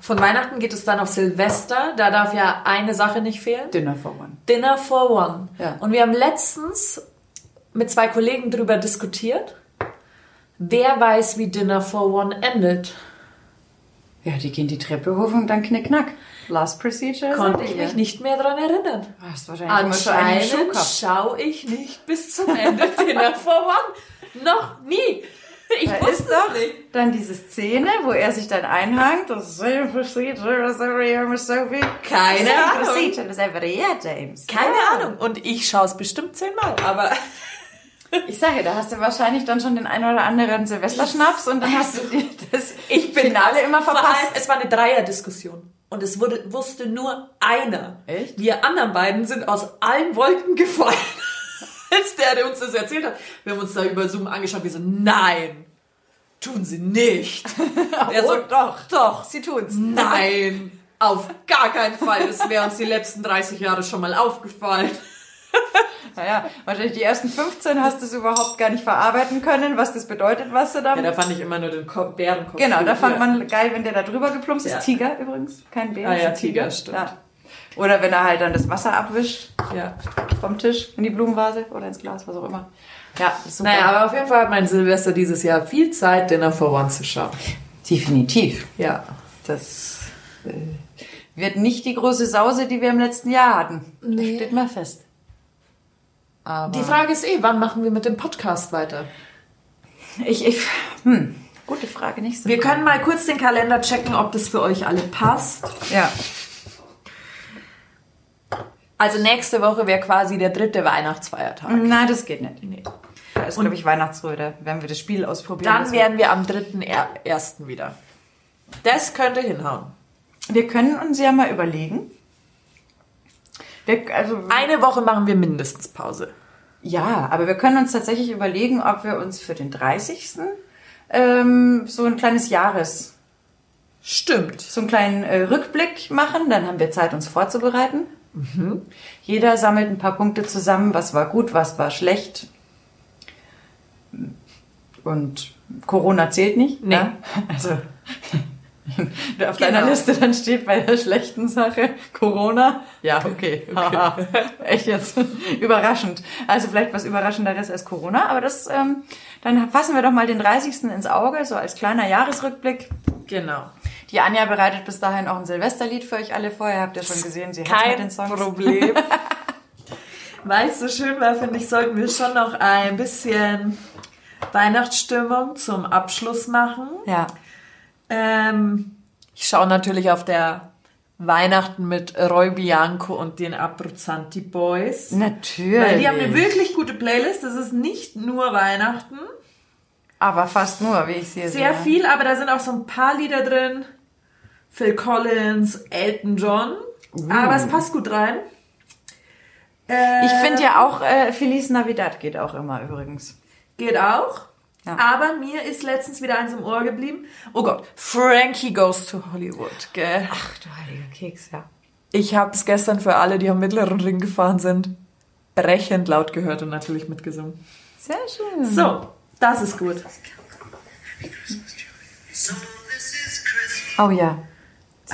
Von Weihnachten geht es dann auf Silvester. Da darf ja eine Sache nicht fehlen. Dinner for One. Dinner for One. Ja. Und wir haben letztens mit zwei Kollegen drüber diskutiert. Wer weiß, wie Dinner for One endet? Ja, die gehen die Treppe hoch und dann knickknack. Last Procedure. Konnte ich mich nicht mehr dran erinnern. Du hast wahrscheinlich einen Schuh Anscheinend schaue ich nicht bis zum Ende Dinner for One. Noch nie. Ich Da wusste ist doch nicht. dann diese Szene, wo er sich dann einhangt. Sophie. Keine Ahnung. James. Keine. Ahnung. Und ich schaue es bestimmt zehnmal, aber Ich sage, da hast du wahrscheinlich dann schon den einen oder anderen Silvesterschnaps und dann hast du das ich bin Finale immer Vor allem, verpasst. es war eine Dreierdiskussion. Und es wurde, wusste nur einer. Echt? Wir anderen beiden sind aus allen Wolken gefallen. Als der, der uns das erzählt hat. Wir haben uns da über Zoom angeschaut. Wir so, nein, tun sie nicht. Er so, Oh, doch. doch. Sie tun's. Nein, auf gar keinen Fall. Das wäre uns die letzten 30 Jahre schon mal aufgefallen. Naja, wahrscheinlich die ersten 15 hast du es überhaupt gar nicht verarbeiten können, was das bedeutet, was du da... Ja, da fand ich immer nur den Ko- Bärenkopf. genau, da fand man geil, wenn der da drüber geplumpst ist. Ja. Tiger übrigens, kein Bär. Ah ja, ist ein Tiger, stimmt. Ja. Oder wenn er halt dann das Wasser abwischt Ja. vom Tisch in die Blumenvase oder ins Glas, was auch immer. Ja, super. Naja, aber auf jeden Fall hat mein Silvester dieses Jahr viel Zeit, Dinner for One zu schauen. definitiv. Ja. Das äh, wird nicht die große Sause, die wir im letzten Jahr hatten. Nee. Steht mal fest. Aber Die Frage ist eh, wann machen wir mit dem Podcast weiter? ich, ich, hm, gute Frage, nicht so. Wir können mal kurz den Kalender checken, ob das für euch alle passt. ja. Also nächste Woche wäre quasi der dritte Weihnachtsfeiertag. Nein, das geht nicht. Nee. Da ist, glaube ich, Weihnachtsruhe. Da werden wir das Spiel ausprobieren. Dann wären wir am dritten Er- ersten wieder. Das könnte hinhauen. wir können uns ja mal überlegen. Wir, also, Eine Woche machen wir mindestens Pause. ja, aber wir können uns tatsächlich überlegen, ob wir uns für den 30. Ähm, so ein kleines Jahres, Stimmt. so einen kleinen äh, Rückblick machen. Dann haben wir Zeit, uns vorzubereiten. Jeder sammelt ein paar Punkte zusammen, was war gut, was war schlecht. Und Corona zählt nicht. Nee. Ne? Also auf deiner Genau. Liste dann steht bei der schlechten Sache Corona. Ja, okay. Haha. Echt jetzt überraschend. Also vielleicht was Überraschenderes als Corona, aber das, ähm, dann fassen wir doch mal den 30. ins Auge, so als kleiner Jahresrückblick. Genau. Die Anja bereitet bis dahin auch ein Silvesterlied für euch alle vor. Ihr habt ja schon gesehen, sie hat mit Kein den Songs. Problem. Weil es so schön war, finde ich, sollten wir schon noch ein bisschen Weihnachtsstimmung zum Abschluss machen. Ja. Ähm, ich schaue natürlich auf der Weihnachten mit Roy Bianco und den Abruzzanti Boys. Natürlich. Weil die haben eine wirklich gute Playlist. Das ist nicht nur Weihnachten. Aber fast nur, wie ich sehe. Sehr viel, aber da sind auch so ein paar Lieder drin. Phil Collins, Elton John. Aber es passt gut rein. Äh, Ich finde ja auch, äh, Feliz Navidad geht auch immer übrigens. Geht auch. Ja. Aber mir ist letztens wieder eins im Ohr geblieben. Oh Gott, Frankie Goes to Hollywood, gell? Ach du heiliger Keks, ja. Ich habe es gestern für alle, die am mittleren Ring gefahren sind, brechend laut gehört und natürlich mitgesungen. Sehr schön. So, das ist gut. Oh ja.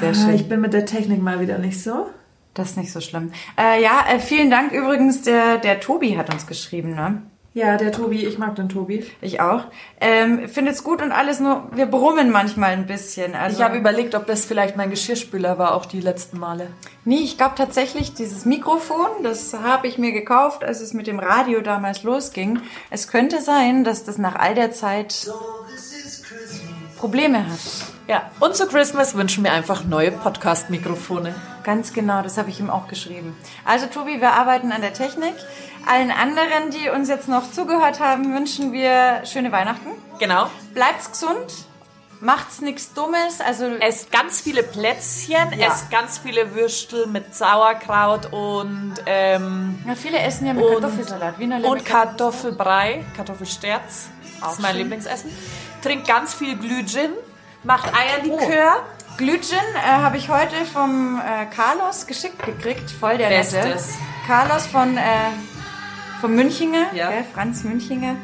Sehr Ah, schön. ich bin mit der Technik mal wieder nicht so. Das ist nicht so schlimm. Äh, ja, äh, vielen Dank übrigens. Der, der Tobi hat uns geschrieben, ne? Ja, der Tobi, ich mag den Tobi. Ich auch. Ähm, Findet's gut und alles nur, wir brummen manchmal ein bisschen. Also, Ich habe überlegt, ob das vielleicht mein Geschirrspüler war, auch die letzten Male. Nee, ich glaube tatsächlich, dieses Mikrofon, das habe ich mir gekauft, als es mit dem Radio damals losging. Es könnte sein, dass das nach all der Zeit Probleme hat. Ja, und zu Christmas wünschen wir einfach neue Podcast-Mikrofone. Ganz genau, das habe ich ihm auch geschrieben. Also Tobi, wir arbeiten an der Technik. Allen anderen, die uns jetzt noch zugehört haben, wünschen wir schöne Weihnachten. Genau. Bleibt's gesund, macht's nichts Dummes. Also Esst ganz viele Plätzchen, Ja. esst ganz viele Würstel mit Sauerkraut und, ähm, ja, viele essen ja mit und, Kartoffelsalat. Wiener und Kartoffelbrei, Kartoffelsterz. Das ist mein schön. Lieblingsessen. Trinkt ganz viel Glühgin, macht Eierlikör. Glühgin äh, habe ich heute vom äh, Carlos geschickt gekriegt, voll der Nette. Carlos von, äh, von Münchinger, Ja. gell, Franz Münchinger,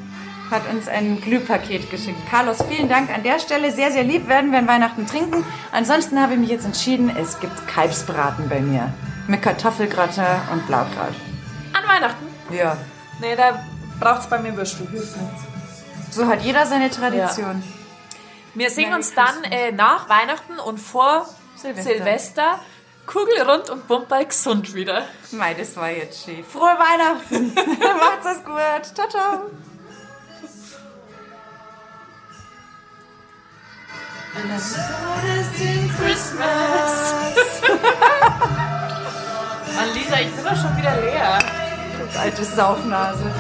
hat uns ein Glühpaket geschickt. Carlos, vielen Dank an der Stelle. Sehr, sehr lieb werden wir an Weihnachten trinken. Ansonsten habe ich mich jetzt entschieden, es gibt Kalbsbraten bei mir. Mit Kartoffelgratin und Blaukraut. An Weihnachten? Ja. Nee, da braucht's bei mir Würstel. So hat jeder seine Tradition. Wir sehen Merry uns dann äh, nach Weihnachten und vor Silvester. Silvester. Kugelrund und Bumper gesund wieder. Mei, das war jetzt schön. Frohe Weihnachten. Macht's es gut. Ciao, ciao. Christmas. Mann, Lisa, ich bin doch schon wieder leer. Alte Saufnase.